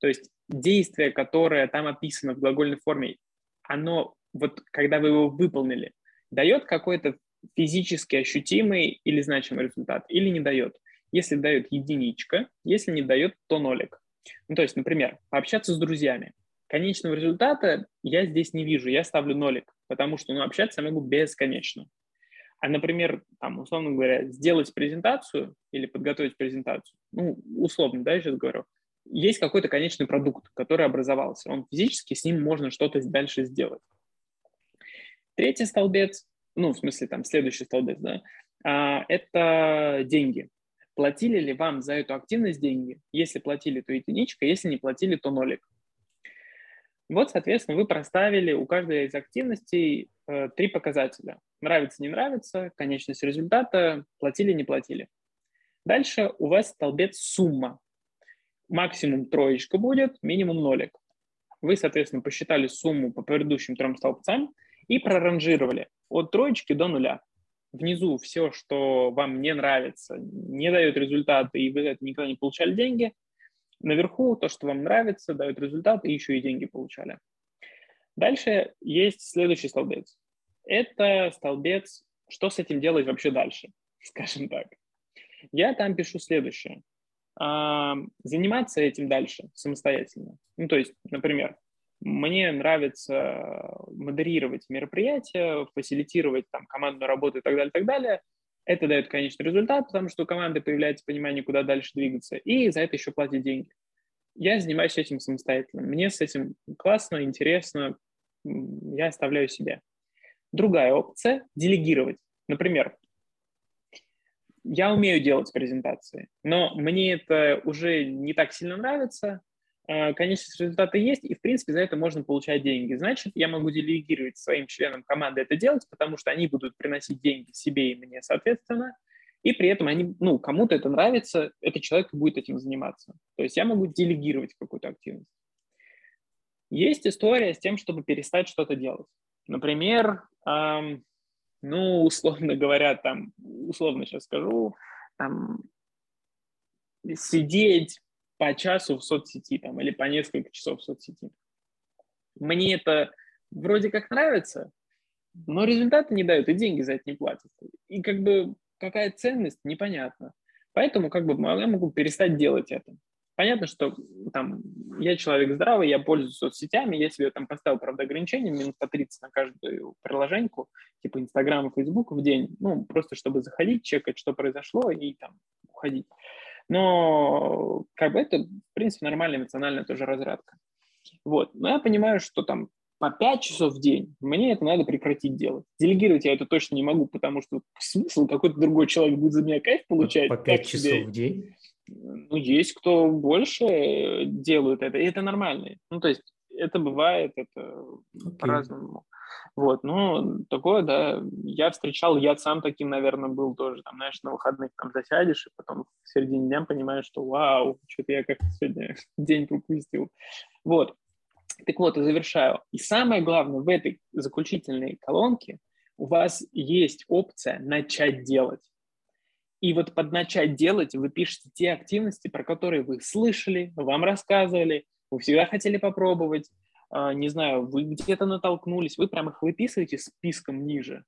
То есть действие, которое там описано в глагольной форме, оно, вот когда вы его выполнили, дает какой-то физически ощутимый или значимый результат, или не дает. Если дает единичка, если не дает, то нолик. Ну, то есть, например, пообщаться с друзьями. Конечного результата я здесь не вижу, я ставлю нолик, потому что ну, общаться я могу бесконечно. А, например, там, условно говоря, сделать презентацию или подготовить презентацию, ну, условно, да, я сейчас говорю, есть какой-то конечный продукт, который образовался. Он физически, с ним можно что-то дальше сделать. Третий столбец, ну, в смысле, там, следующий столбец, да, а, это деньги. Платили ли вам за эту активность деньги? Если платили, то единичка, если не платили, то нолик. Вот, соответственно, вы проставили у каждой из активностей э, три показателя. Нравится, не нравится, конечность результата, платили, не платили. Дальше у вас столбец сумма. Максимум троечка будет, минимум нолик. Вы, соответственно, посчитали сумму по предыдущим трем столбцам и проранжировали от троечки до нуля. Внизу все, что вам не нравится, не дает результата, и вы это никогда не получали деньги, наверху то, что вам нравится, дает результат, и еще и деньги получали. Дальше есть следующий столбец. Это столбец, что с этим делать вообще дальше, (laughs) скажем так. Я там пишу следующее. А, заниматься этим дальше самостоятельно. Ну, то есть, например, мне нравится модерировать мероприятия, фасилитировать там командную работу и так далее, и так далее. Это дает конечный результат, потому что у команды появляется понимание, куда дальше двигаться, и за это еще платят деньги. Я занимаюсь этим самостоятельно. Мне с этим классно, интересно, я оставляю себе. Другая опция – делегировать. Например, я умею делать презентации, но мне это уже не так сильно нравится, конечность результата есть, и, в принципе, за это можно получать деньги. Значит, я могу делегировать своим членам команды это делать, потому что они будут приносить деньги себе и мне, соответственно, и при этом они, ну, кому-то это нравится, этот человек будет этим заниматься. То есть я могу делегировать какую-то активность. Есть история с тем, чтобы перестать что-то делать. Например, эм, ну, условно говоря, там, условно сейчас скажу, там, сидеть по часу в соцсети там, или по несколько часов в соцсети. Мне это вроде как нравится, но результаты не дают, и деньги за это не платят. И как бы какая ценность, непонятно. Поэтому как бы я могу перестать делать это. Понятно, что там я человек здравый, я пользуюсь соцсетями, я себе там поставил, правда, ограничение минут по 30 на каждую приложеньку, типа Инстаграм и Фейсбук в день, ну, просто чтобы заходить, чекать, что произошло, и там уходить. Но как бы это, в принципе, нормальная эмоциональная тоже разрядка. Вот. Но я понимаю, что там по 5 часов в день мне это надо прекратить делать. Делегировать я это точно не могу, потому что смысл какой-то другой человек будет за меня кайф получать. По 5 часов себе. в день? Ну, есть кто больше делают это, и это нормально. Ну, то есть это бывает, это okay. по-разному. Вот, ну, такое, да, я встречал, я сам таким, наверное, был тоже, там, знаешь, на выходных там засядешь, и потом в середине дня понимаешь, что вау, что-то я как-то сегодня (laughs) день пропустил. Вот, так вот, и завершаю. И самое главное, в этой заключительной колонке у вас есть опция «начать делать». И вот под «начать делать» вы пишете те активности, про которые вы слышали, вам рассказывали, вы всегда хотели попробовать, не знаю, вы где-то натолкнулись, вы прям их выписываете списком ниже.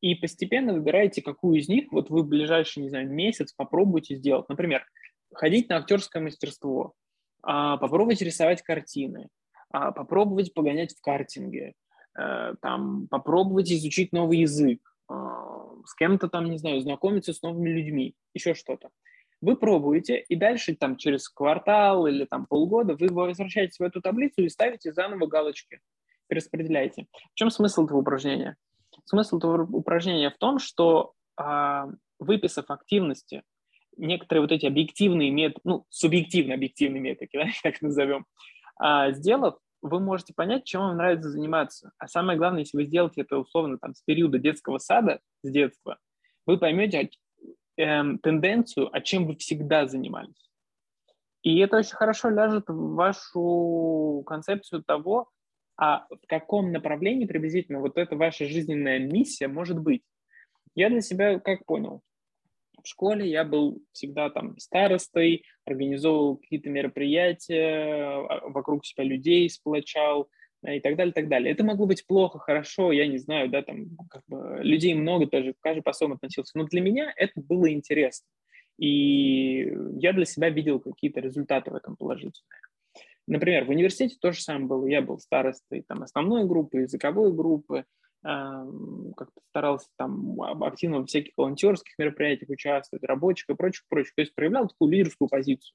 И постепенно выбираете, какую из них вот вы в ближайший, не знаю, месяц попробуйте сделать. Например, ходить на актерское мастерство, а, попробовать рисовать картины, а, попробовать погонять в картинге, э, там, попробовать изучить новый язык, с кем-то там, не знаю, знакомиться с новыми людьми, еще что-то. Вы пробуете, и дальше там через квартал или там полгода вы возвращаетесь в эту таблицу и ставите заново галочки, перераспределяете. В чем смысл этого упражнения? Смысл этого упражнения в том, что э, выписав активности, некоторые вот эти объективные методы, ну, субъективно-объективные методы, да, так назовем, э, сделав, вы можете понять, чем вам нравится заниматься. А самое главное, если вы сделаете это условно там с периода детского сада, с детства, вы поймете, эм, тенденцию, а чем вы всегда занимались. И это очень хорошо ляжет в вашу концепцию того, а в каком направлении приблизительно вот эта ваша жизненная миссия может быть. Я для себя как понял? В школе я был всегда там старостой, организовывал какие-то мероприятия, а, вокруг себя людей сплочал, и так далее, и так далее. Это могло быть плохо, хорошо, я не знаю, да, там как бы людей много, тоже каждый по-своему относился. Но для меня это было интересно. И я для себя видел какие-то результаты в этом положительные. Например, в университете то же самое было. Я был старостой там, основной группы, языковой группы, как-то старался там активно в всяких волонтерских мероприятиях участвовать, рабочих и прочих, прочих. То есть проявлял такую лидерскую позицию.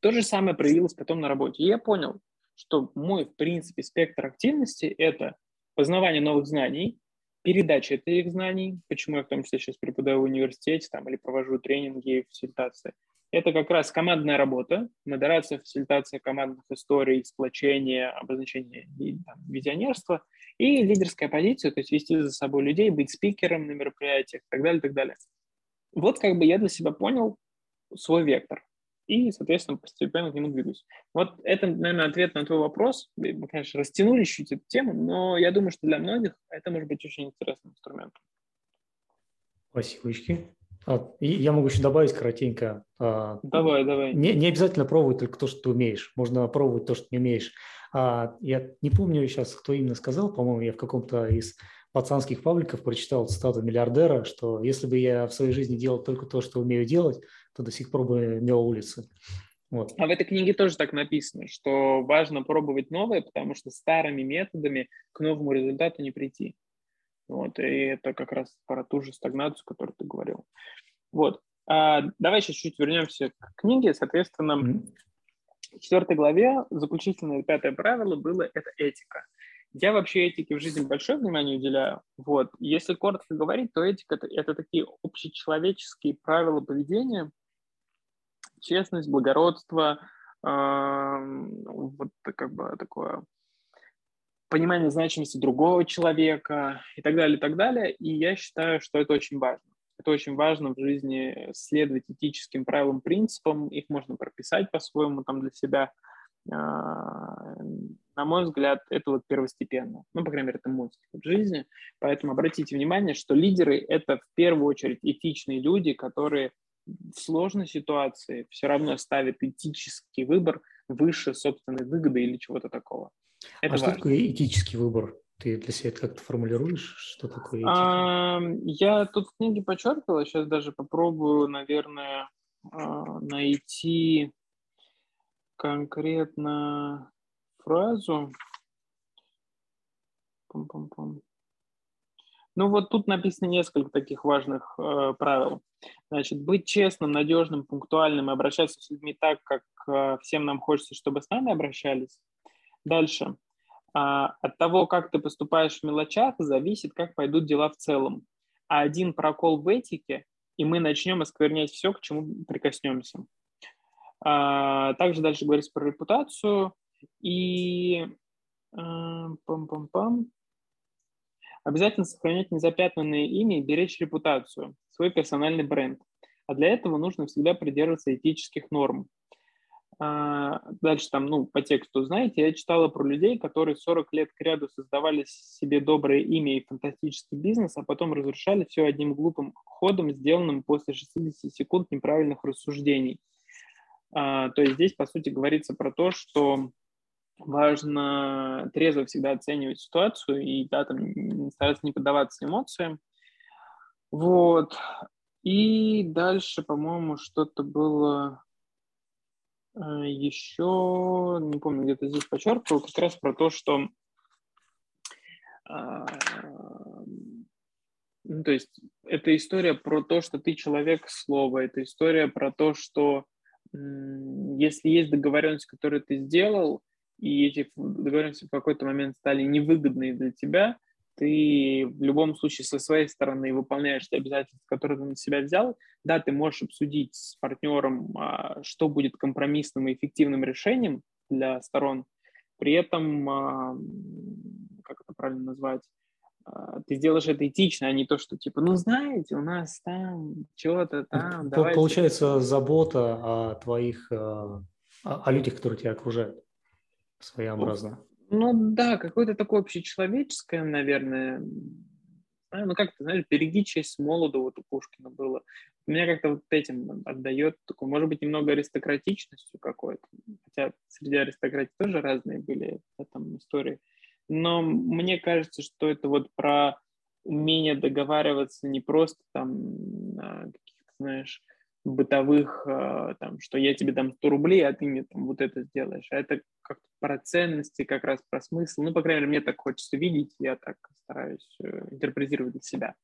То же самое проявилось потом на работе. И я понял, что мой, в принципе, спектр активности – это познавание новых знаний, передача этих знаний, почему я в том числе сейчас преподаю в университете там, или провожу тренинги, фасилитации. Это как раз командная работа, модерация, фасилитация командных историй, сплочение, обозначение там, визионерства и лидерская позиция, то есть вести за собой людей, быть спикером на мероприятиях и так далее, и так далее. Вот как бы я для себя понял свой вектор и, соответственно, постепенно к нему двигаюсь. Вот это, наверное, ответ на твой вопрос. Мы, конечно, растянули чуть эту тему, но я думаю, что для многих это может быть очень интересным инструментом. Спасибо. А, и я могу еще добавить коротенько. А, давай, давай. Не, не обязательно пробовать только то, что ты умеешь. Можно пробовать то, что не умеешь. А, я не помню сейчас, кто именно сказал, по-моему, я в каком-то из пацанских пабликов прочитал цитату миллиардера, что если бы я в своей жизни делал только то, что умею делать, то до сих пор бы мел улицы. Вот. А в этой книге тоже так написано, что важно пробовать новое, потому что старыми методами к новому результату не прийти. Вот, и это как раз про ту же стагнацию, о которой ты говорил. Вот. А, давай сейчас чуть вернемся к книге. Соответственно, mm-hmm. в четвертой главе заключительное пятое правило было – это этика. Я вообще этике в жизни большое внимание уделяю. Вот. Если коротко говорить, то этика это, – это такие общечеловеческие правила поведения, честность, благородство, э, вот как бы такое понимание значимости другого человека и так далее, и так далее. И я считаю, что это очень важно. Это очень важно в жизни следовать этическим правилам, принципам. Их можно прописать по-своему там для себя. А, на мой взгляд, это вот первостепенно. Ну, по крайней мере, это мой взгляд жизни. Поэтому обратите внимание, что лидеры – это в первую очередь этичные люди, которые в сложной ситуации все равно ставят этический выбор выше собственной выгоды или чего-то такого. Это а важно. что такое этический выбор? Ты для себя это как-то формулируешь? Что такое этика? А, я тут в книге подчеркивала, сейчас даже попробую, наверное, а, найти конкретно фразу. Пум-пум-пум. Ну вот тут написано несколько таких важных э, правил. Значит, быть честным, надежным, пунктуальным и обращаться с людьми так, как э, всем нам хочется, чтобы с нами обращались. Дальше. А, от того, как ты поступаешь в мелочах, зависит, как пойдут дела в целом. А один прокол в этике, и мы начнем осквернять все, к чему прикоснемся. А, также дальше говорится про репутацию. И а, пам-пам-пам. Обязательно сохранять незапятнанное имя и беречь репутацию, свой персональный бренд. А для этого нужно всегда придерживаться этических норм. А, дальше там, ну, по тексту, знаете, я читала про людей, которые 40 лет к ряду создавали себе доброе имя и фантастический бизнес, а потом разрушали все одним глупым ходом, сделанным после 60 секунд неправильных рассуждений. А, то есть здесь, по сути, говорится про то, что важно трезво всегда оценивать ситуацию и да, там, стараться не поддаваться эмоциям. Вот. И дальше, по-моему, что-то было Э, еще, не помню, где-то здесь подчеркивал, как раз про то, что а, ну, то есть это история про то, что ты человек слова, это история про то, что если есть договоренность, которую ты сделал, и эти договоренности в какой-то момент стали невыгодные для тебя, ты в любом случае со своей стороны выполняешь те обязательства, которые ты на себя взял. Да, ты можешь обсудить с партнером, а, что будет компромиссным и эффективным решением для сторон. При этом, а, как это правильно назвать, а, ты сделаешь это этично, а не то, что типа, ну знаете, у нас там что-то там. Давайте. Получается забота о твоих, о людях, которые тебя окружают своеобразно. Ну да, какое-то такое общечеловеческое, наверное. Ну как ты знаешь, береги честь молоду, вот у Пушкина было. Меня как-то вот этим отдает, такой, может быть, немного аристократичностью какой-то. Хотя среди аристократии тоже разные были там истории. Но мне кажется, что это вот про умение договариваться не просто там каких-то, знаешь, бытовых, э, там, что я тебе дам 100 рублей, а ты мне там вот это сделаешь. А это как про ценности, как раз про смысл. Ну, по крайней мере, мне так хочется видеть, я так стараюсь э, интерпретировать для себя.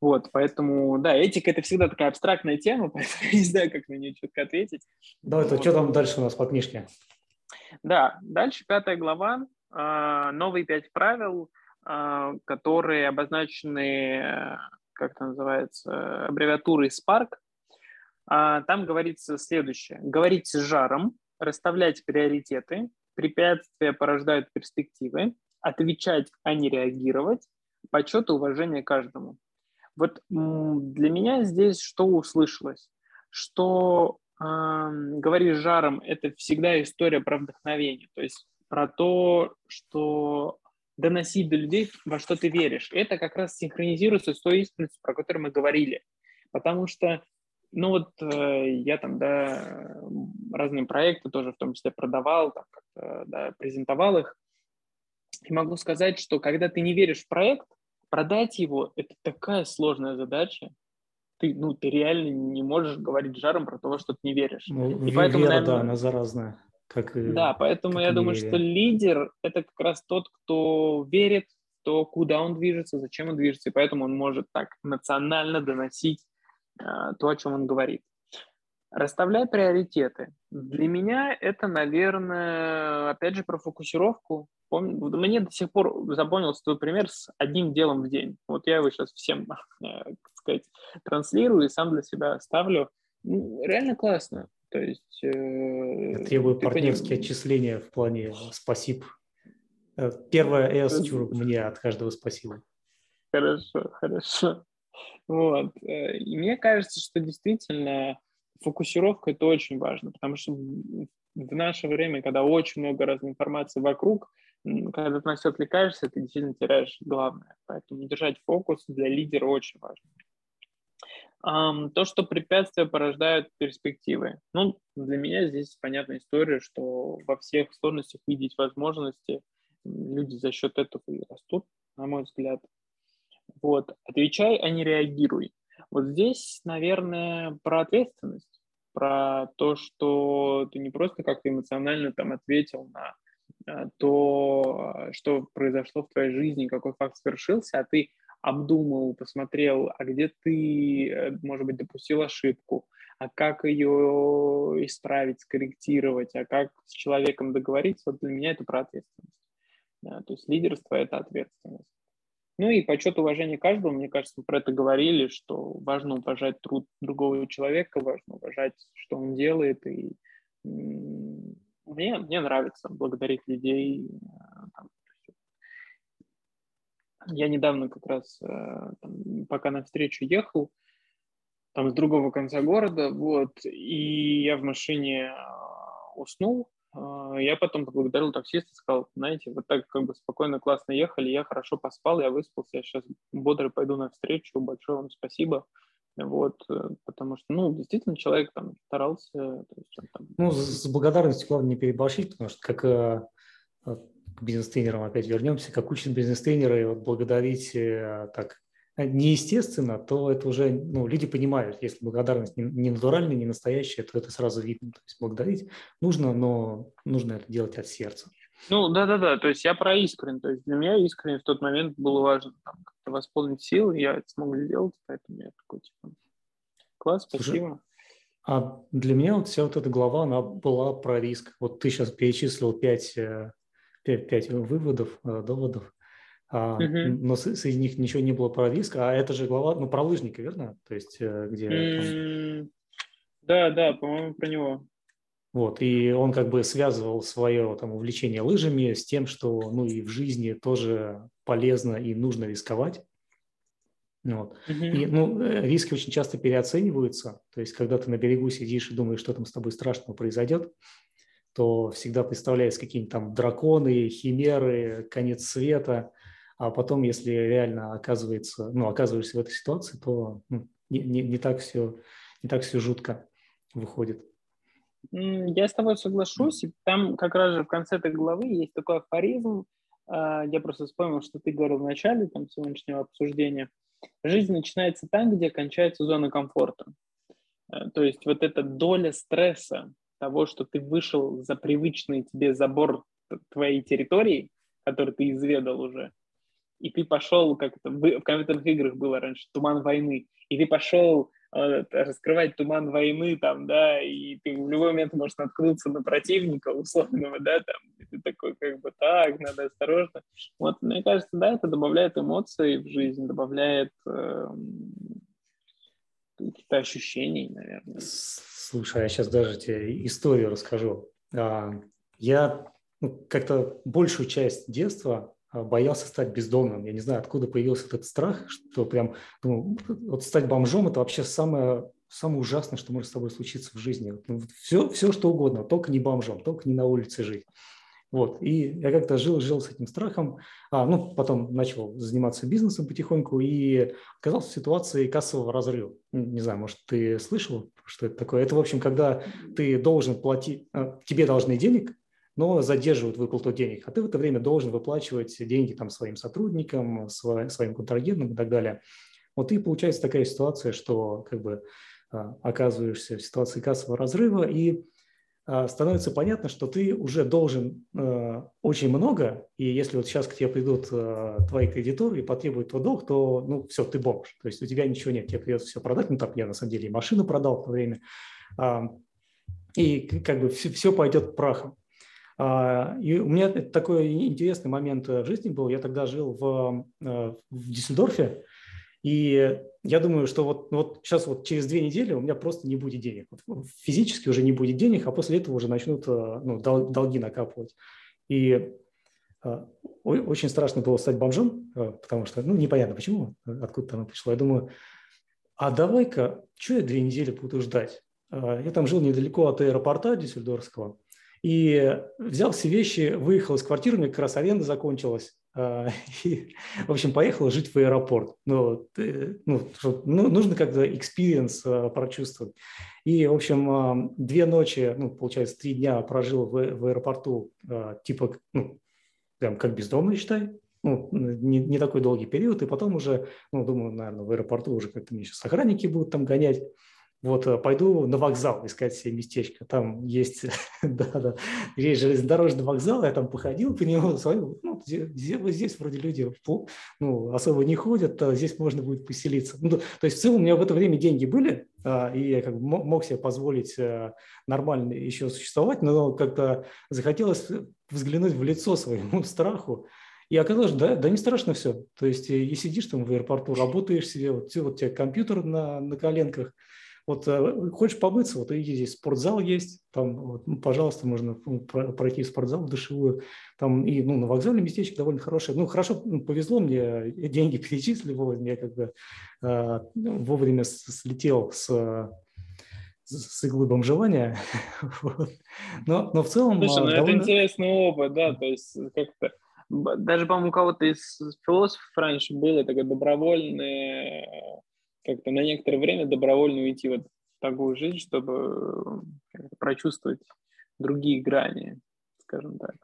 Вот, поэтому, да, этика – это всегда такая абстрактная тема, (laughs) поэтому я не знаю, как на нее четко ответить. Давай, то вот. что там дальше у нас по книжке? Да, дальше пятая глава, э, новые пять правил, которые обозначены как это называется, аббревиатурой Spark, а, там говорится следующее. Говорить с жаром, расставлять приоритеты, препятствия порождают перспективы, отвечать, а не реагировать, почет и уважение каждому. Вот для меня здесь что услышалось? Что э, с жаром – это всегда история про вдохновение, то есть про то, что доносить до людей, во что ты веришь. Это как раз синхронизируется с той истинностью, про которую мы говорили. Потому что, ну вот э, я там, да, разные проекты тоже в том числе продавал, там, как-то, да, презентовал их. И могу сказать, что когда ты не веришь в проект, продать его – это такая сложная задача. Ты, ну, ты реально не можешь говорить жаром про то, что ты не веришь. Ну, и поэтому, вера, наверное, да, она заразная. Как, да, поэтому как я думаю, что лидер – это как раз тот, кто верит в то, куда он движется, зачем он движется, и поэтому он может так эмоционально доносить а, то, о чем он говорит. Расставляй приоритеты. Для меня это, наверное, опять же про фокусировку. Помню, мне до сих пор запомнился твой пример с одним делом в день. Вот я его сейчас всем, (laughs) так сказать, транслирую и сам для себя ставлю. Ну, реально классно. То есть... Э, Требую партнерские поним... отчисления в плане спасибо. Э, первое S чурок мне от каждого спасибо. Хорошо, хорошо. Вот. Э, и мне кажется, что действительно фокусировка – это очень важно, потому что в наше время, когда очень много разной информации вокруг, когда ты на все отвлекаешься, ты действительно теряешь главное. Поэтому держать фокус для лидера очень важно. То, что препятствия порождают перспективы. Ну, для меня здесь понятная история, что во всех сложностях видеть возможности люди за счет этого и растут, на мой взгляд. Вот. Отвечай, а не реагируй. Вот здесь, наверное, про ответственность, про то, что ты не просто как-то эмоционально там ответил на а, то, что произошло в твоей жизни, какой факт свершился, а ты обдумал, посмотрел, а где ты, э, может быть, допустил ошибку, а как ее исправить, скорректировать, а как с человеком договориться, вот для меня это про ответственность. Да, то есть лидерство – это ответственность. Ну и почет уважение каждого, мне кажется, мы про это говорили, что важно уважать труд другого человека, важно уважать, что он делает, и мне, мне нравится благодарить людей, я недавно как раз, э, там, пока на встречу ехал, там с другого конца города, вот, и я в машине э, уснул, э, я потом поблагодарил таксиста, сказал, знаете, вот так как бы спокойно, классно ехали, я хорошо поспал, я выспался, я сейчас бодро пойду на встречу, большое вам спасибо, вот, потому что, ну, действительно, человек там старался. То есть там... Ну, с благодарностью главное не переборщить, потому что как к бизнес-тренерам опять вернемся, как учат бизнес-тренеры, вот благодарить э, так неестественно, то это уже, ну, люди понимают, если благодарность не, не натуральная, не настоящая, то это сразу видно. То есть благодарить нужно, но нужно это делать от сердца. Ну, да-да-да, то есть я про искренне, то есть для меня искренне в тот момент было важно там, как-то восполнить силы, я это смог сделать, поэтому я такой, типа, класс, спасибо. Слушай, а для меня вот вся вот эта глава, она была про риск. Вот ты сейчас перечислил пять э, пять выводов, э, доводов, угу. но среди них ничего не было про риск, а это же глава, ну, про лыжника, верно? То есть, э, где... Там... Да, да, по-моему, про него. Вот, и он как бы связывал свое там увлечение лыжами с тем, что, ну, и в жизни тоже полезно и нужно рисковать. Вот. Uh-huh. И, ну, э, риски очень часто переоцениваются. То есть, когда ты на берегу сидишь и думаешь, что там с тобой страшного произойдет, то всегда представляются какие-нибудь там драконы, химеры, конец света, а потом, если реально оказывается, ну, оказываешься в этой ситуации, то ну, не, не, не, так все, не так все жутко выходит. Я с тобой соглашусь. Там как раз же в конце этой главы есть такой афоризм. А, я просто вспомнил, что ты говорил в начале там, сегодняшнего обсуждения. Жизнь начинается там, где кончается зона комфорта. Э, то есть вот эта доля стресса, того, что ты вышел за привычный тебе забор твоей территории, который ты изведал уже, и ты пошел, как это в компьютерных играх было раньше, туман войны, и ты пошел э, раскрывать туман войны там, да, и ты в любой момент можешь наткнуться на противника условного, да, там, и ты такой как бы так, надо осторожно. Вот, мне кажется, да, это добавляет эмоций в жизнь, добавляет э, каких-то ощущений, наверное. Слушай, я сейчас даже тебе историю расскажу. А, я ну, как-то большую часть детства а, боялся стать бездомным. Я не знаю, откуда появился этот страх, что прям, думаю, вот стать бомжом – это вообще самое, самое ужасное, что может с тобой случиться в жизни. Ну, все, все, что угодно, только не бомжом, только не на улице жить. Вот. И я как-то жил, жил с этим страхом, а, ну, потом начал заниматься бизнесом потихоньку и оказался в ситуации кассового разрыва. Не знаю, может, ты слышал, что это такое? Это, в общем, когда ты должен платить, а, тебе должны денег, но задерживают выплату денег, а ты в это время должен выплачивать деньги там своим сотрудникам, своим контрагентам и так далее. Вот и получается такая ситуация, что как бы а, оказываешься в ситуации кассового разрыва, и становится понятно, что ты уже должен э, очень много, и если вот сейчас к тебе придут э, твои кредиторы и потребуют твой долг, то, ну, все, ты бомж. То есть у тебя ничего нет, тебе придется все продать. Ну, так я на самом деле и машину продал в то время. Э, и как бы все, все пойдет прахом. Э, и у меня такой интересный момент в жизни был. Я тогда жил в, э, в Диссельдорфе, и я думаю, что вот, вот сейчас вот через две недели у меня просто не будет денег. Вот физически уже не будет денег, а после этого уже начнут э, ну, долги накапывать. И э, очень страшно было стать бомжом, э, потому что, ну, непонятно почему, откуда оно пришло. Я думаю, а давай-ка, что я две недели буду ждать? Я там жил недалеко от аэропорта Дюссельдорфского, и взял все вещи, выехал из квартиры, у меня как раз аренда закончилась, (laughs) и, в общем, поехал жить в аэропорт. Ну, ну, ну нужно как-то experience а, прочувствовать. И, в общем, а, две ночи, ну, получается, три дня прожил в, в аэропорту, типа, ну, прям как бездомный, считай. Ну, не, не такой долгий период. И потом уже, ну, думаю, наверное, в аэропорту уже как-то мне сейчас охранники будут там гонять. Вот э, пойду на вокзал искать себе местечко. Там есть, (laughs) да, да, есть железнодорожный вокзал, я там походил по нему, смотрю, ну, здесь, здесь вроде люди ну, особо не ходят, а здесь можно будет поселиться. Ну, то есть в целом у меня в это время деньги были, а, и я как бы мог себе позволить э, нормально еще существовать, но как-то захотелось взглянуть в лицо своему (laughs) страху, и оказалось, да, да не страшно все. То есть и сидишь там в аэропорту, работаешь себе, вот, вот у тебя компьютер на, на коленках, вот э, хочешь побыться, вот иди здесь спортзал есть, там, вот, ну, пожалуйста, можно ну, пройти в спортзал в душевую, там и ну, на вокзале местечко довольно хорошее. Ну, хорошо, ну, повезло мне, деньги (laughs) перечислили вовремя, я как бы э, вовремя слетел с с иглы бомжевания. (laughs) но, но в целом... Слушай, ну довольно... это интересный опыт, да, то есть как-то... Даже, по-моему, у кого-то из философов раньше было такое добровольное как-то на некоторое время добровольно уйти вот в такую жизнь, чтобы прочувствовать другие грани, скажем так.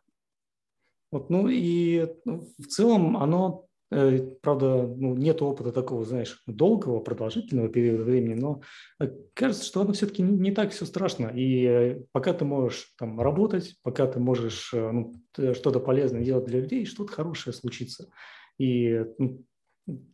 Вот, ну и ну, в целом оно, э, правда, ну, нет опыта такого, знаешь, долгого, продолжительного периода времени, но э, кажется, что оно все-таки не, так все страшно. И э, пока ты можешь там работать, пока ты можешь ну, что-то полезное делать для людей, что-то хорошее случится. И ну,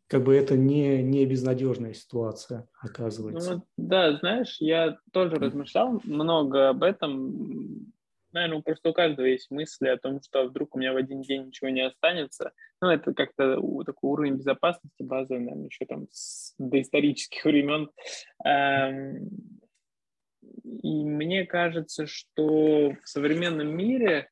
как бы это не, не безнадежная ситуация, оказывается. Ну, да, знаешь, я тоже размышлял много об этом. Наверное, просто у каждого есть мысли о том, что вдруг у меня в один день ничего не останется. Ну, это как-то такой уровень безопасности базовый, наверное, еще там с доисторических времен. Эм, и мне кажется, что в современном мире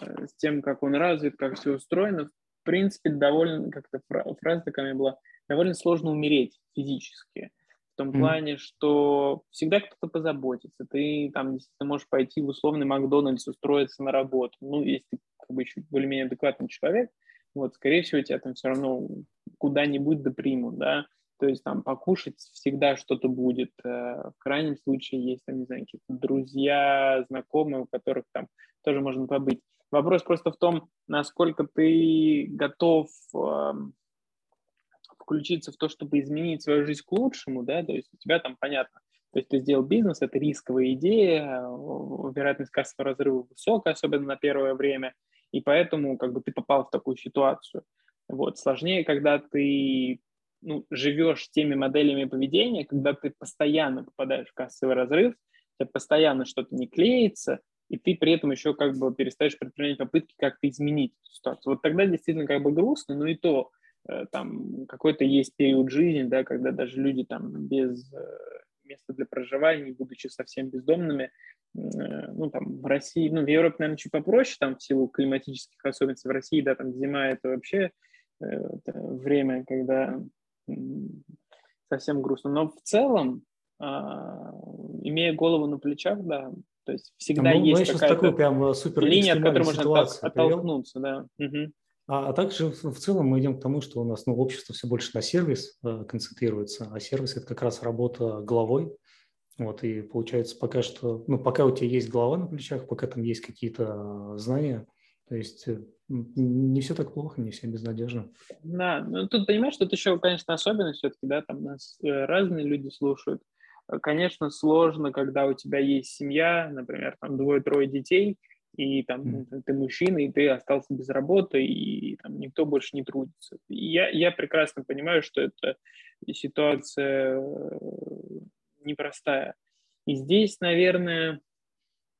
э, с тем, как он развит, как все устроено, в принципе, довольно, как-то фраза такая была, довольно сложно умереть физически. В том mm-hmm. плане, что всегда кто-то позаботится. Ты там действительно можешь пойти в условный Макдональдс, устроиться на работу. Ну, если ты как бы еще более-менее адекватный человек, вот, скорее всего, тебя там все равно куда-нибудь допримут, да. То есть там покушать всегда что-то будет. Э, в крайнем случае есть там, не знаю, какие-то друзья, знакомые, у которых там тоже можно побыть. Вопрос просто в том, насколько ты готов э, включиться в то, чтобы изменить свою жизнь к лучшему, да, то есть у тебя там понятно, то есть ты сделал бизнес, это рисковая идея, вероятность кассового разрыва высокая, особенно на первое время, и поэтому как бы ты попал в такую ситуацию. Вот. Сложнее, когда ты ну, живешь теми моделями поведения, когда ты постоянно попадаешь в кассовый разрыв, у тебя постоянно что-то не клеится, и ты при этом еще как бы перестаешь предпринимать попытки как-то изменить ситуацию. Вот тогда действительно как бы грустно, но и то э, там какой-то есть период жизни, да, когда даже люди там без э, места для проживания, будучи совсем бездомными, э, ну, там, в России, ну, в Европе, наверное, чуть попроще, там, в силу климатических особенностей в России, да, там, зима – это вообще это время, когда совсем грустно. Но в целом, а, имея голову на плечах, да, То есть всегда ну, есть какая-то такой прям супер линия, от которой можно оттолкнуться. Да. Угу. А, а также в целом мы идем к тому, что у нас ну, общество все больше на сервис э, концентрируется, а сервис – это как раз работа головой. Вот, и получается пока что, ну, пока у тебя есть голова на плечах, пока там есть какие-то знания, то есть э, не все так плохо, не все безнадежно. Да, ну тут понимаешь, тут еще, конечно, особенность все-таки, да, там нас э, разные люди слушают. Конечно, сложно, когда у тебя есть семья, например, там двое-трое детей – и там ты мужчина, и ты остался без работы, и там никто больше не трудится. Я, я прекрасно понимаю, что это ситуация э, непростая. И здесь, наверное,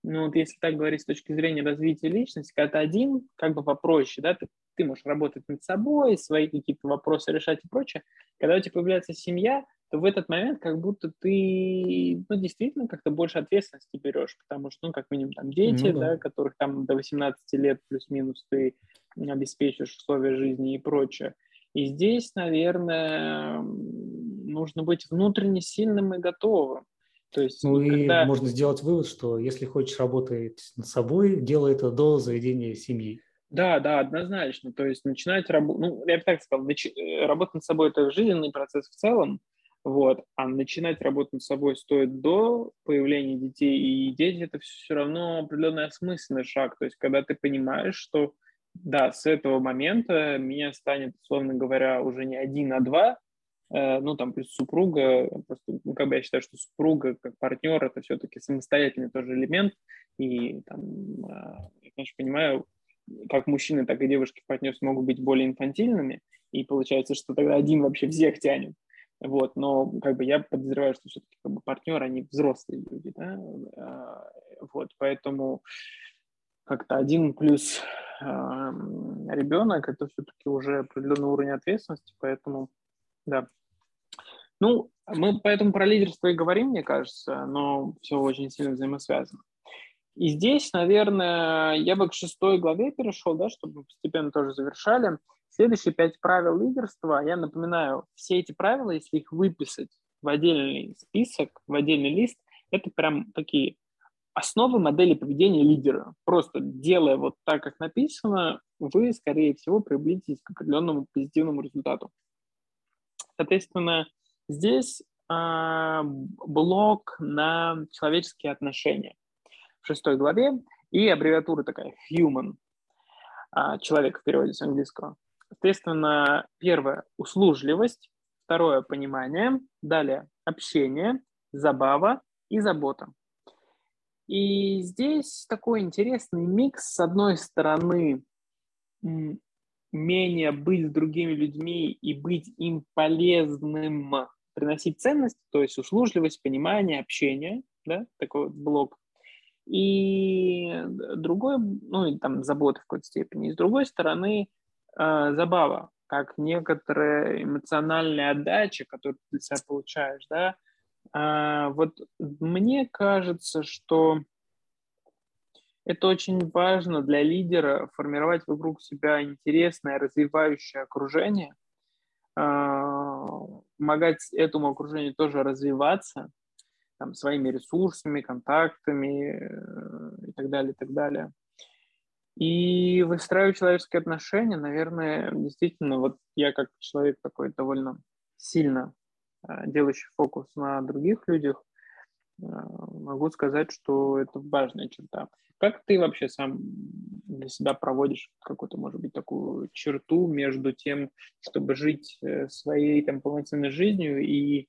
ну вот если так говорить с точки зрения развития личности, когда ты один, как бы попроще, да, ты, ты можешь работать над собой, свои какие-то вопросы решать и прочее. Когда у тебя появляется семья, то в этот момент как будто ты, ну, действительно как-то больше ответственности берешь, потому что, ну, как минимум, там дети, ну, да. да, которых там до 18 лет плюс-минус ты обеспечиваешь условия жизни и прочее. И здесь, наверное, нужно быть внутренне сильным и готовым. То есть, ну когда... и можно сделать вывод, что если хочешь работать над собой, делай это до заведения семьи. Да, да, однозначно. То есть начинать работать, ну, я бы так сказал, нач... Э, работать над собой – это жизненный процесс в целом, вот. А начинать работать над собой стоит до появления детей, и дети – это все равно определенный осмысленный шаг. То есть, когда ты понимаешь, что да, с этого момента меня станет, условно говоря, уже не один, а два, э, ну, там, плюс супруга, просто, ну, как бы я считаю, что супруга как партнер – это все-таки самостоятельный тоже элемент, и там, э, я, конечно, понимаю, как мужчины, так и девушки в партнерстве могут быть более инфантильными, и получается, что тогда один вообще всех тянет. Вот, но как бы я подозреваю, что все-таки как бы партнеры, они взрослые люди, да, а, вот, поэтому как-то один плюс э, ребенок это все-таки уже определенный уровень ответственности, поэтому, да. Ну, мы поэтому про лидерство и говорим, мне кажется, но все очень сильно взаимосвязано. И здесь, наверное, я бы к шестой главе перешел, да, чтобы постепенно тоже завершали. Следующие пять правил лидерства, я напоминаю, все эти правила, если их выписать в отдельный список, в отдельный лист, это прям такие основы модели поведения лидера. Просто делая вот так, как написано, вы, скорее всего, приблизитесь к определенному позитивному результату. Соответственно, здесь э, блок на человеческие отношения в шестой главе и аббревиатура такая human, э, человек в переводе с английского. Соответственно, первое – услужливость, второе – понимание, далее – общение, забава и забота. И здесь такой интересный микс, с одной стороны, умение быть с другими людьми и быть им полезным, приносить ценность, то есть услужливость, понимание, общение, да, такой вот блок. И другой, ну, и там забота в какой-то степени. И с другой стороны, э, забава, как некоторая эмоциональная отдача, которую ты для себя получаешь, да. Э, вот мне кажется, что это очень важно для лидера формировать вокруг себя интересное, развивающее окружение, э, помогать этому окружению тоже развиваться там, своими ресурсами, контактами э, и так далее, и так далее. И выстраивать человеческие отношения, наверное, действительно, вот я как человек такой довольно сильно э, делающий фокус на других людях, э, могу сказать, что это важная черта. Как ты вообще сам для себя проводишь какую-то, может быть, такую черту между тем, чтобы жить э, своей там полноценной жизнью и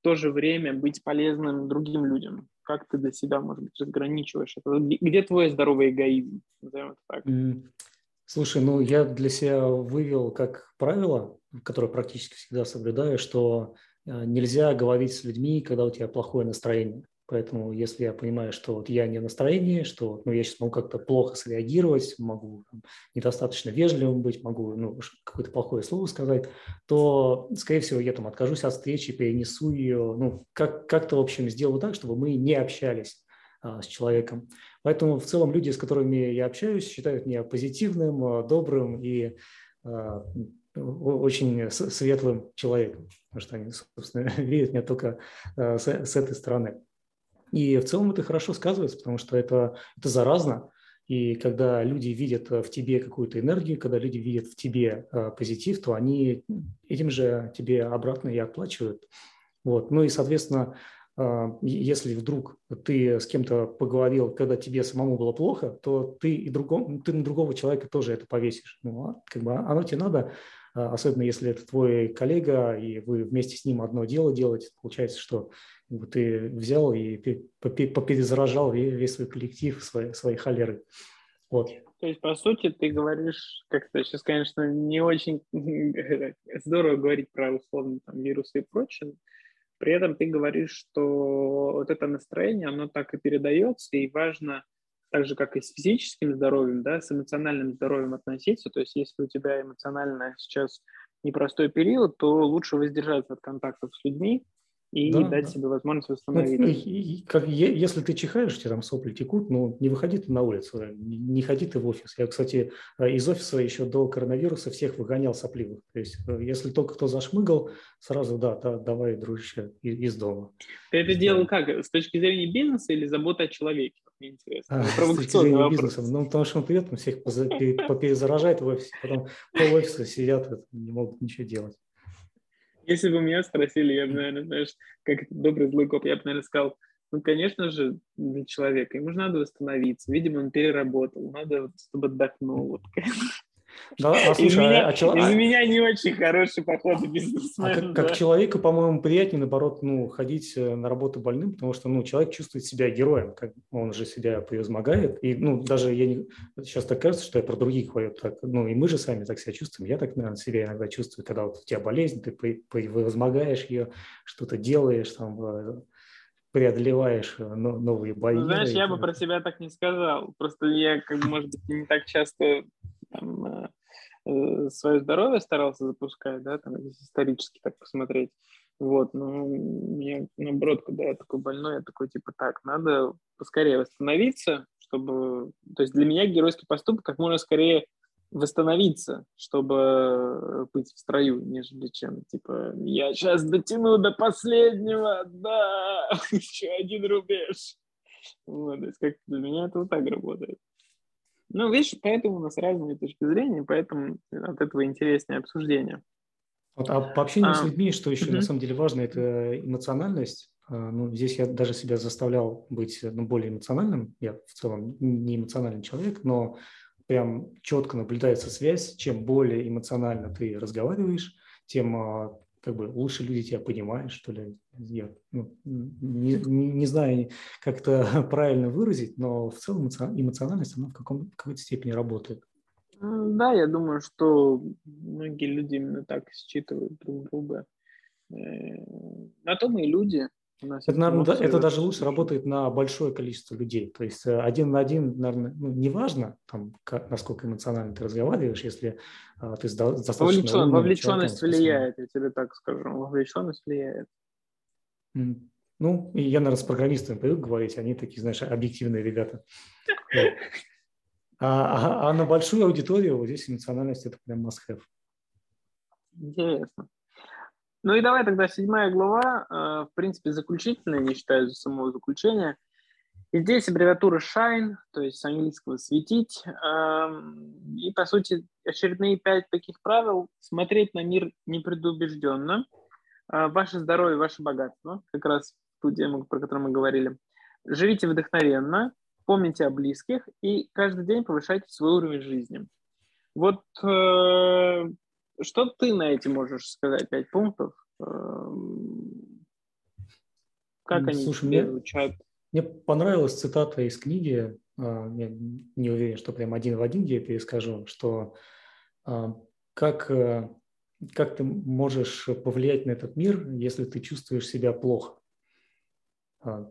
в то же время быть полезным другим людям? Как ты для себя, может быть, разграничиваешь это? Где твой здоровый эгоизм? Назовем это так. Слушай, ну я для себя вывел как правило, которое практически всегда соблюдаю, что э, нельзя говорить с людьми, когда у тебя плохое настроение. Поэтому если я понимаю, что вот я не в настроении, что ну, я сейчас могу как-то плохо среагировать, могу там, недостаточно вежливым быть, могу ну, какое-то плохое слово сказать, то, скорее всего, я там откажусь от встречи, перенесу ее, ну, как- как-то, в общем, сделаю так, чтобы мы не общались а, с человеком. Поэтому в целом люди, с которыми я общаюсь, считают меня позитивным, а, добрым и а, очень светлым человеком, потому что они, собственно, (laughs) видят меня только а, с, с этой стороны. И в целом это хорошо сказывается, потому что это, это заразно. И когда люди видят в тебе какую-то энергию, когда люди видят в тебе э, позитив, то они этим же тебе обратно и оплачивают. Вот. Ну и, соответственно, э, если вдруг ты с кем-то поговорил, когда тебе самому было плохо, то ты и другом, ты на другого человека тоже это повесишь. Ну, а как бы оно тебе надо, э, особенно если это твой коллега, и вы вместе с ним одно дело делаете, получается, что ты взял и поперезаражал весь свой коллектив, свои, свои холеры. Вот. То есть, по сути, ты говоришь, как-то сейчас, конечно, не очень (laughs) здорово говорить про условно там, вирусы и прочее, при этом ты говоришь, что вот это настроение, оно так и передается, и важно так же, как и с физическим здоровьем, да, с эмоциональным здоровьем относиться. То есть, если у тебя эмоционально сейчас непростой период, то лучше воздержаться от контактов с людьми, и да, дать да. себе возможность восстановиться. Ну, и, как, если ты чихаешь, у тебя там сопли текут, ну, не выходи ты на улицу, не, не ходи ты в офис. Я, кстати, э, из офиса еще до коронавируса всех выгонял сопливых. То есть, э, если только кто зашмыгал, сразу, да, да давай, дружище, из, из дома. Ты это делал как? С точки зрения бизнеса или заботы о человеке? Мне интересно. А, с точки зрения бизнеса. Ну, потому что он придет, он всех поперезаражает в офисе, потом по офису сидят, не могут ничего делать. Если бы меня спросили, я бы, наверное, знаешь, как добрый злой коп, я бы, наверное, сказал, ну, конечно же, для человека ему же надо восстановиться. Видимо, он переработал, надо, чтобы отдохнул. Вот. (laughs) Да, а слушай, из, а, меня, а, из а, меня не очень хороший поход бизнесмена. А как, да. как человеку, по-моему, приятнее, наоборот, ну, ходить э, на работу больным, потому что, ну, человек чувствует себя героем, как он же себя превозмогает. И, ну, даже я не... Сейчас так кажется, что я про других говорю, так, ну, и мы же сами так себя чувствуем. Я так, наверное, себя иногда чувствую, когда вот у тебя болезнь, ты превозмогаешь ее, что-то делаешь, там, э, преодолеваешь э, новые бои. Ну, знаешь, я бы про себя так не сказал. Просто я, как бы, может быть, не так часто там, э, э, свое здоровье старался запускать, да, там, исторически так посмотреть. Вот, но мне наоборот, когда я такой больной, я такой, типа, так, надо поскорее восстановиться, чтобы... То есть для меня геройский поступок как можно скорее восстановиться, чтобы быть в строю, нежели чем, типа, я сейчас дотяну до последнего, да, (laughs) еще один рубеж. Вот, то есть как для меня это вот так работает. Ну, видишь, поэтому у нас разные точки зрения, поэтому от этого интереснее обсуждение. Вот, а по общению а, с людьми, что еще угу. на самом деле важно, это эмоциональность. А, ну, здесь я даже себя заставлял быть ну, более эмоциональным. Я в целом не эмоциональный человек, но прям четко наблюдается связь. Чем более эмоционально ты разговариваешь, тем а, как бы лучше люди тебя понимают, что ли. Я ну, не, не, не знаю, как это (laughs) правильно выразить, но в целом эмоциональность, она в, каком, в какой-то степени работает. Да, я думаю, что многие люди именно так считывают друг друга. Э, на то мы и люди, это, наверное, да, это даже лучше работает на большое количество людей. То есть э, один на один, наверное, ну, неважно, там, как, насколько эмоционально ты разговариваешь, если а, ты достаточно... Вовлечен, вовлеченность влияет, я тебе так скажу. Вовлеченность влияет. Ну, я, наверное, с программистами привык говорить, они такие, знаешь, объективные ребята. А, а, а на большую аудиторию вот здесь эмоциональность – это прям must-have. Интересно. Ну и давай тогда седьмая глава, э, в принципе, заключительная, не считаю за самого заключения. И здесь аббревиатура shine, то есть с английского светить. Эм, и, по сути, очередные пять таких правил. Смотреть на мир непредубежденно. Э, ваше здоровье, ваше богатство. Как раз ту тему, про которую мы говорили. Живите вдохновенно, помните о близких и каждый день повышайте свой уровень жизни. Вот э, что ты на эти можешь сказать? Пять пунктов? Эм, как они Слушай, тебе мне, звучат? Мне понравилась цитата из книги, а, я не уверен, что прям один в один я перескажу, что а, как, э, как ты можешь повлиять на этот мир, если ты чувствуешь себя плохо.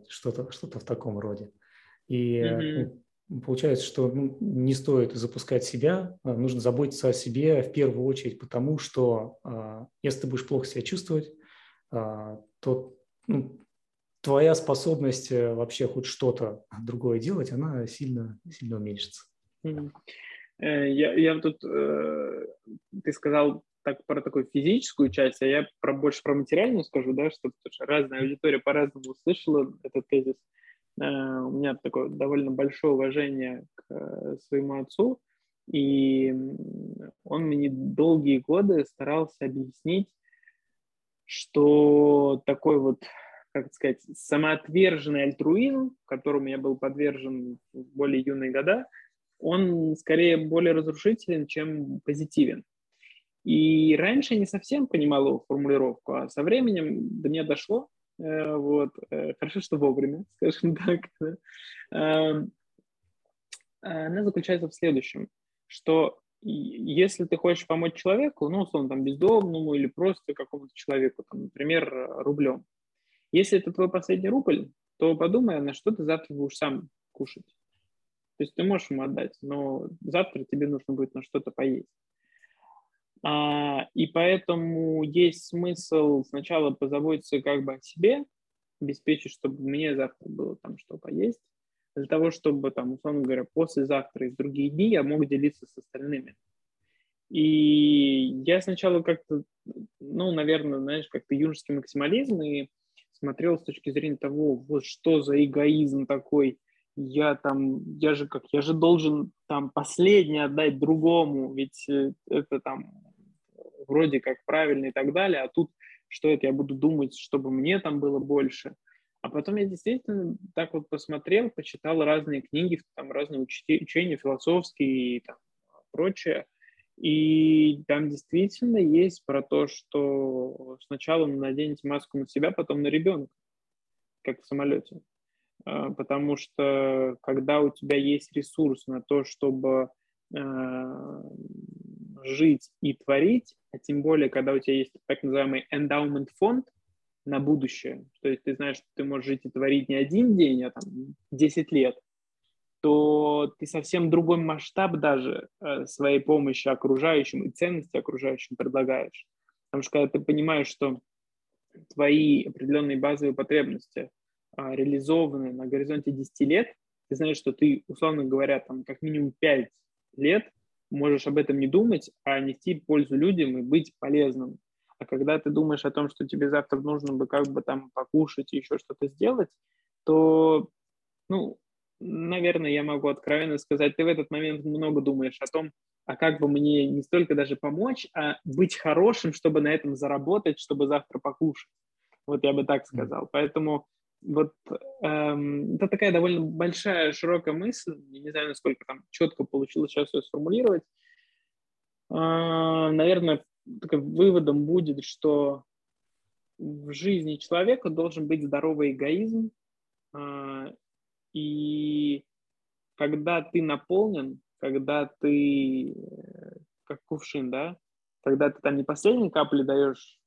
Что-то что в таком роде. И mm-hmm. Получается, что ну, не стоит запускать себя, а нужно заботиться о себе в первую очередь, потому что а, если ты будешь плохо себя чувствовать, а, то ну, твоя способность э, вообще хоть что-то другое делать, она сильно, сильно уменьшится. Э, я, я тут, э, ты сказал так про такую физическую часть, а я про, больше про материальную скажу, да, что разная аудитория по-разному услышала этот тезис. У меня такое довольно большое уважение к своему отцу, и он мне долгие годы старался объяснить, что такой вот, как сказать, самоотверженный альтруизм, которому я был подвержен в более юные года, он скорее более разрушителен, чем позитивен. И раньше я не совсем понимал его формулировку, а со временем до меня дошло, э, вот, э, хорошо, что вовремя, (laughs) скажем так. Эм, она заключается в следующем, что если ты хочешь помочь человеку, ну, условно, там, бездомному или просто какому-то человеку, там, например, рублем, если это твой последний рубль, то подумай, на что ты завтра будешь сам кушать. То есть ты можешь ему отдать, но завтра тебе нужно будет на что-то поесть. А, и поэтому есть смысл сначала позаботиться как бы о себе, обеспечить, чтобы мне завтра было там что поесть, для того, чтобы, там, условно говоря, послезавтра и в другие дни я мог делиться с остальными. И я сначала как-то, ну, наверное, знаешь, как-то юношеский максимализм и смотрел с точки зрения того, вот что за эгоизм такой, я там, я же как, я же должен там последний отдать другому, ведь э, это там вроде как правильно и так далее, а тут что это я буду думать, чтобы мне там было больше – а потом я действительно так вот посмотрел, почитал разные книги, там разные учения философские и там, прочее. И там действительно есть про то, что сначала наденете маску на себя, потом на ребенка, как в самолете. А, потому что когда у тебя есть ресурс на то, чтобы а, жить и творить, а тем более, когда у тебя есть так называемый endowment фонд, на будущее, то есть ты знаешь, что ты можешь жить и творить не один день, а там 10 лет, то ты совсем другой масштаб даже э, своей помощи окружающим и ценности окружающим предлагаешь. Потому что когда ты понимаешь, что твои определенные базовые потребности а, реализованы на горизонте 10 лет, ты знаешь, что ты, условно говоря, там как минимум 5 лет можешь об этом не думать, а нести пользу людям и быть полезным. А когда ты думаешь о том, что тебе завтра нужно бы как бы там покушать и еще что-то сделать, то, ну, наверное, я могу откровенно сказать, ты в этот момент много думаешь о том, а как бы мне не столько даже помочь, а быть хорошим, чтобы на этом заработать, чтобы завтра покушать. Вот я бы так сказал. Поэтому вот эм, это такая довольно большая, широкая мысль. Я не знаю, насколько там четко получилось сейчас ее сформулировать. Э, наверное, выводом будет, что в жизни человека должен быть здоровый эгоизм, а, и когда ты наполнен, когда ты как кувшин, да, когда ты там не последние капли даешь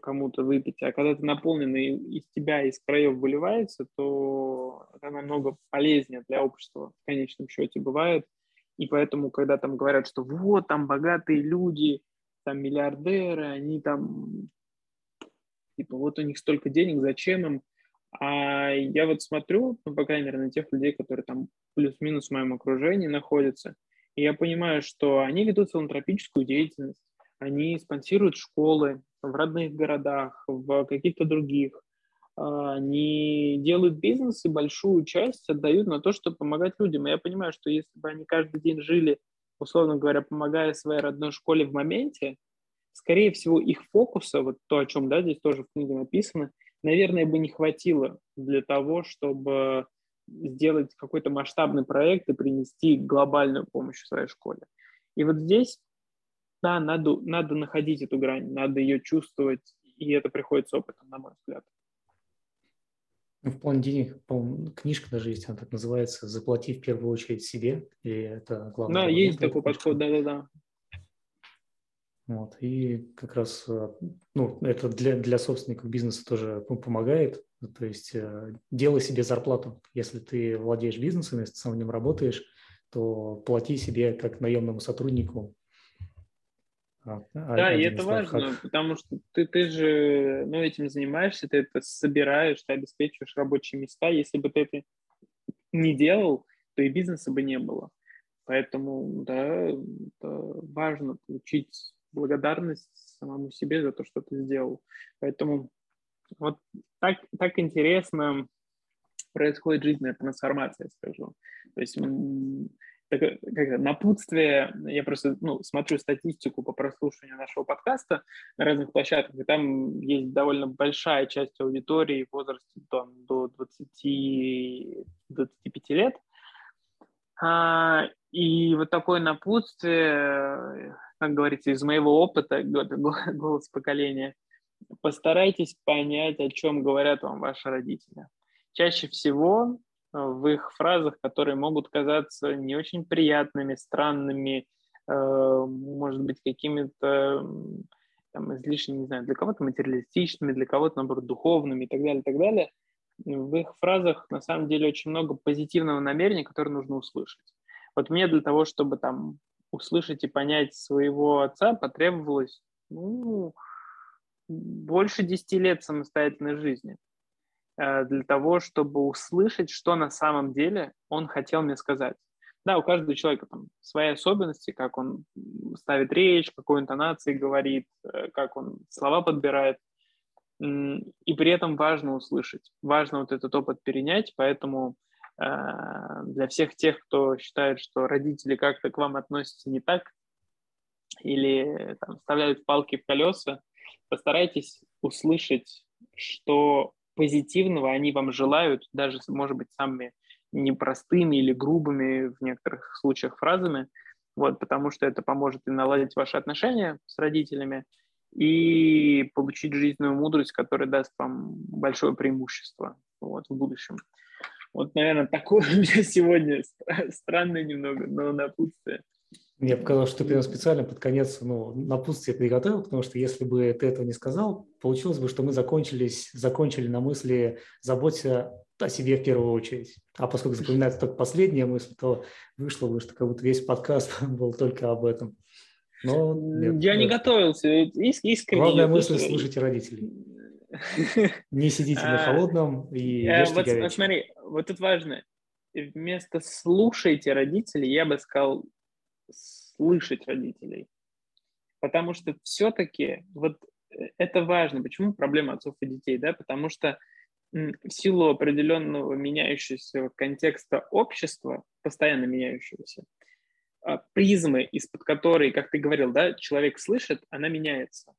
кому-то выпить, а когда ты наполнен и из тебя, из краев выливается, то это намного полезнее для общества в конечном счете бывает. И поэтому, когда там говорят, что вот там богатые люди, там миллиардеры, они там, типа, вот у них столько денег, зачем им? А я вот смотрю, ну, по крайней мере, на тех людей, которые там плюс-минус в моем окружении находятся, и я понимаю, что они ведут филантропическую деятельность, они спонсируют школы в родных городах, в каких-то других, а, они делают бизнес и большую часть отдают на то, чтобы помогать людям. И я понимаю, что если бы они каждый день жили условно говоря, помогая своей родной школе в моменте, скорее всего, их фокуса, вот то, о чем да, здесь тоже в книге написано, наверное, бы не хватило для того, чтобы сделать какой-то масштабный проект и принести глобальную помощь в своей школе. И вот здесь, да, надо, надо находить эту грань, надо ее чувствовать, и это приходит с опытом, на мой взгляд. Ну, в плане денег, по книжка даже есть, она так называется «Заплати в первую очередь себе», и это главное. Да, есть такой подход, да-да-да. Вот, и как раз э, ну, это для, для собственников бизнеса тоже помогает. То есть э, делай себе зарплату. Если ты владеешь бизнесом, если ты сам в нем работаешь, то плати себе как наемному сотруднику а, а, да, и это важно, потому что ты, ты же ну, этим занимаешься, ты это собираешь, ты обеспечиваешь рабочие места. Если бы ты это не делал, то и бизнеса бы не было. Поэтому, да, это важно получить благодарность самому себе за то, что ты сделал. Поэтому вот так, так интересно происходит жизненная трансформация, скажу. То есть так, как напутствие, я просто ну, смотрю статистику по прослушиванию нашего подкаста на разных площадках, и там есть довольно большая часть аудитории в возрасте там, до 20-25 лет. А, и вот такое напутствие, как говорится, из моего опыта, голос поколения, постарайтесь понять, о чем говорят вам ваши родители. Чаще всего в их фразах, которые могут казаться не очень приятными, странными, э, может быть, какими-то там, излишне, не знаю, для кого-то материалистичными, для кого-то, наоборот, духовными и так далее, и так далее. В их фразах, на самом деле, очень много позитивного намерения, которое нужно услышать. Вот мне для того, чтобы там услышать и понять своего отца, потребовалось, ну, больше 10 лет самостоятельной жизни. Э, для того, чтобы услышать, что на самом деле он хотел мне сказать. Да, у каждого человека там свои особенности, как он ставит речь, какой интонации говорит, э, как он слова подбирает. И при этом важно услышать, важно вот этот опыт перенять, поэтому э, для всех тех, кто считает, что родители как-то к вам относятся не так или там, вставляют палки в колеса, постарайтесь услышать, что позитивного они вам желают, даже, может быть, самыми непростыми или грубыми в некоторых случаях фразами, вот, потому что это поможет и наладить ваши отношения с родителями, и получить жизненную мудрость, которая даст вам большое преимущество вот, в будущем. Вот, наверное, такое (laughs) у меня сегодня странное немного, но напутствие. Мне показалось, что ты прям специально под конец ну, напутствие приготовил, потому что если бы ты этого не сказал, получилось бы, что мы закончились, закончили на мысли «заботься о себе в первую очередь». А поскольку запоминается только последняя мысль, то вышло бы, что как будто весь подкаст (laughs) был только об этом. Но нет, Я нет. не готовился, искренне. Главная мысль – слушайте родителей. (laughs) Не сидите на а, холодном и э, ешьте вот, Смотри, вот тут важно. Вместо «слушайте родителей» я бы сказал слышать родителей. Потому что все-таки вот э, это важно. Почему проблема отцов и детей? Да? Потому что в силу определенного меняющегося контекста общества, постоянно меняющегося, а, призмы, из-под которой, как ты говорил, да, человек слышит, она меняется.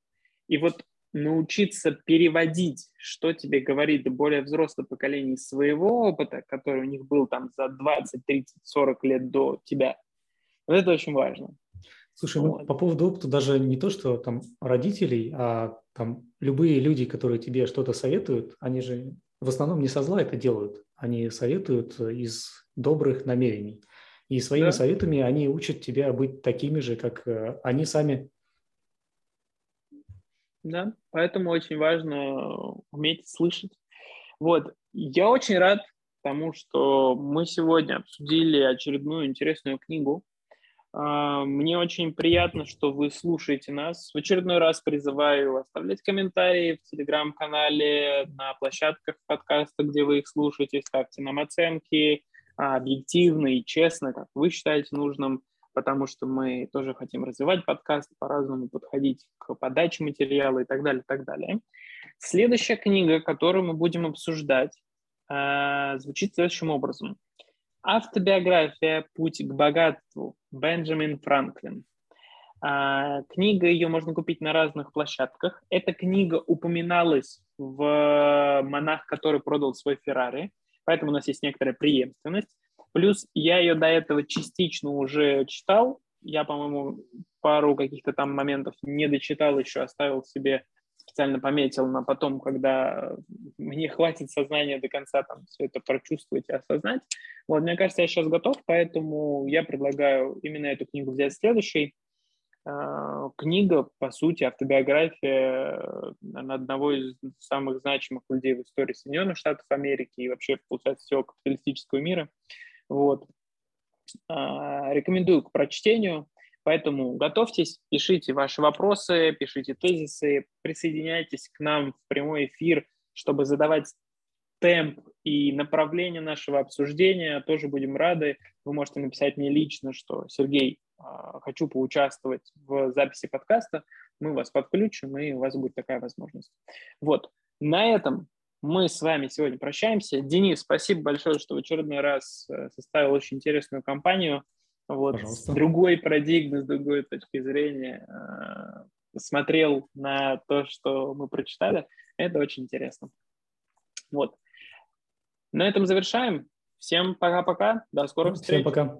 И вот научиться переводить, что тебе говорит более взрослое поколение своего опыта, который у них был там за 20, 30, 40 лет до тебя, вот это очень важно. Слушай, ну, вот. по поводу опыта даже не то, что там родителей, а там любые люди, которые тебе что-то советуют, они же в основном не со зла это делают, они советуют из добрых намерений. И своими да. советами они учат тебя быть такими же, как э, они сами. Да, поэтому очень важно уметь слышать. Вот, я очень рад тому, что мы сегодня обсудили очередную интересную книгу мне очень приятно, что вы слушаете нас. В очередной раз призываю оставлять комментарии в телеграм-канале, на площадках подкаста, где вы их слушаете. Ставьте нам оценки объективно и честно, как вы считаете нужным, потому что мы тоже хотим развивать подкаст, по-разному подходить к подаче материала и так далее, и так далее. Следующая книга, которую мы будем обсуждать, а, звучит следующим образом – Автобиография «Путь к богатству» Бенджамин Франклин. А, книга, ее можно купить на разных площадках. Эта книга упоминалась в «Монах, который продал свой Феррари», поэтому у нас есть некоторая преемственность. Плюс я ее до этого частично уже читал. Я, по-моему, пару каких-то там моментов не дочитал еще, оставил себе специально пометил на потом, когда мне хватит сознания до конца там все это прочувствовать и осознать. Вот, мне кажется, я сейчас готов, поэтому я предлагаю именно эту книгу взять следующей. А, книга, по сути, автобиография одного из самых значимых людей в истории Соединенных Штатов Америки и вообще, получается, всего капиталистического мира. Вот. А, рекомендую к прочтению. Поэтому готовьтесь, пишите ваши вопросы, пишите тезисы, присоединяйтесь к нам в прямой эфир, чтобы задавать темп и направление нашего обсуждения. Тоже будем рады. Вы можете написать мне лично, что Сергей, а, хочу поучаствовать в записи подкаста. Мы вас подключим, и у вас будет такая возможность. Вот. На этом мы с вами сегодня прощаемся. Денис, спасибо большое, что в очередной раз э, составил очень интересную компанию. Вот, с другой парадигмы, с другой точки зрения э, смотрел на то, что мы прочитали. Это очень интересно. Вот. На этом завершаем. Всем пока-пока. До скорых Всем встреч. пока.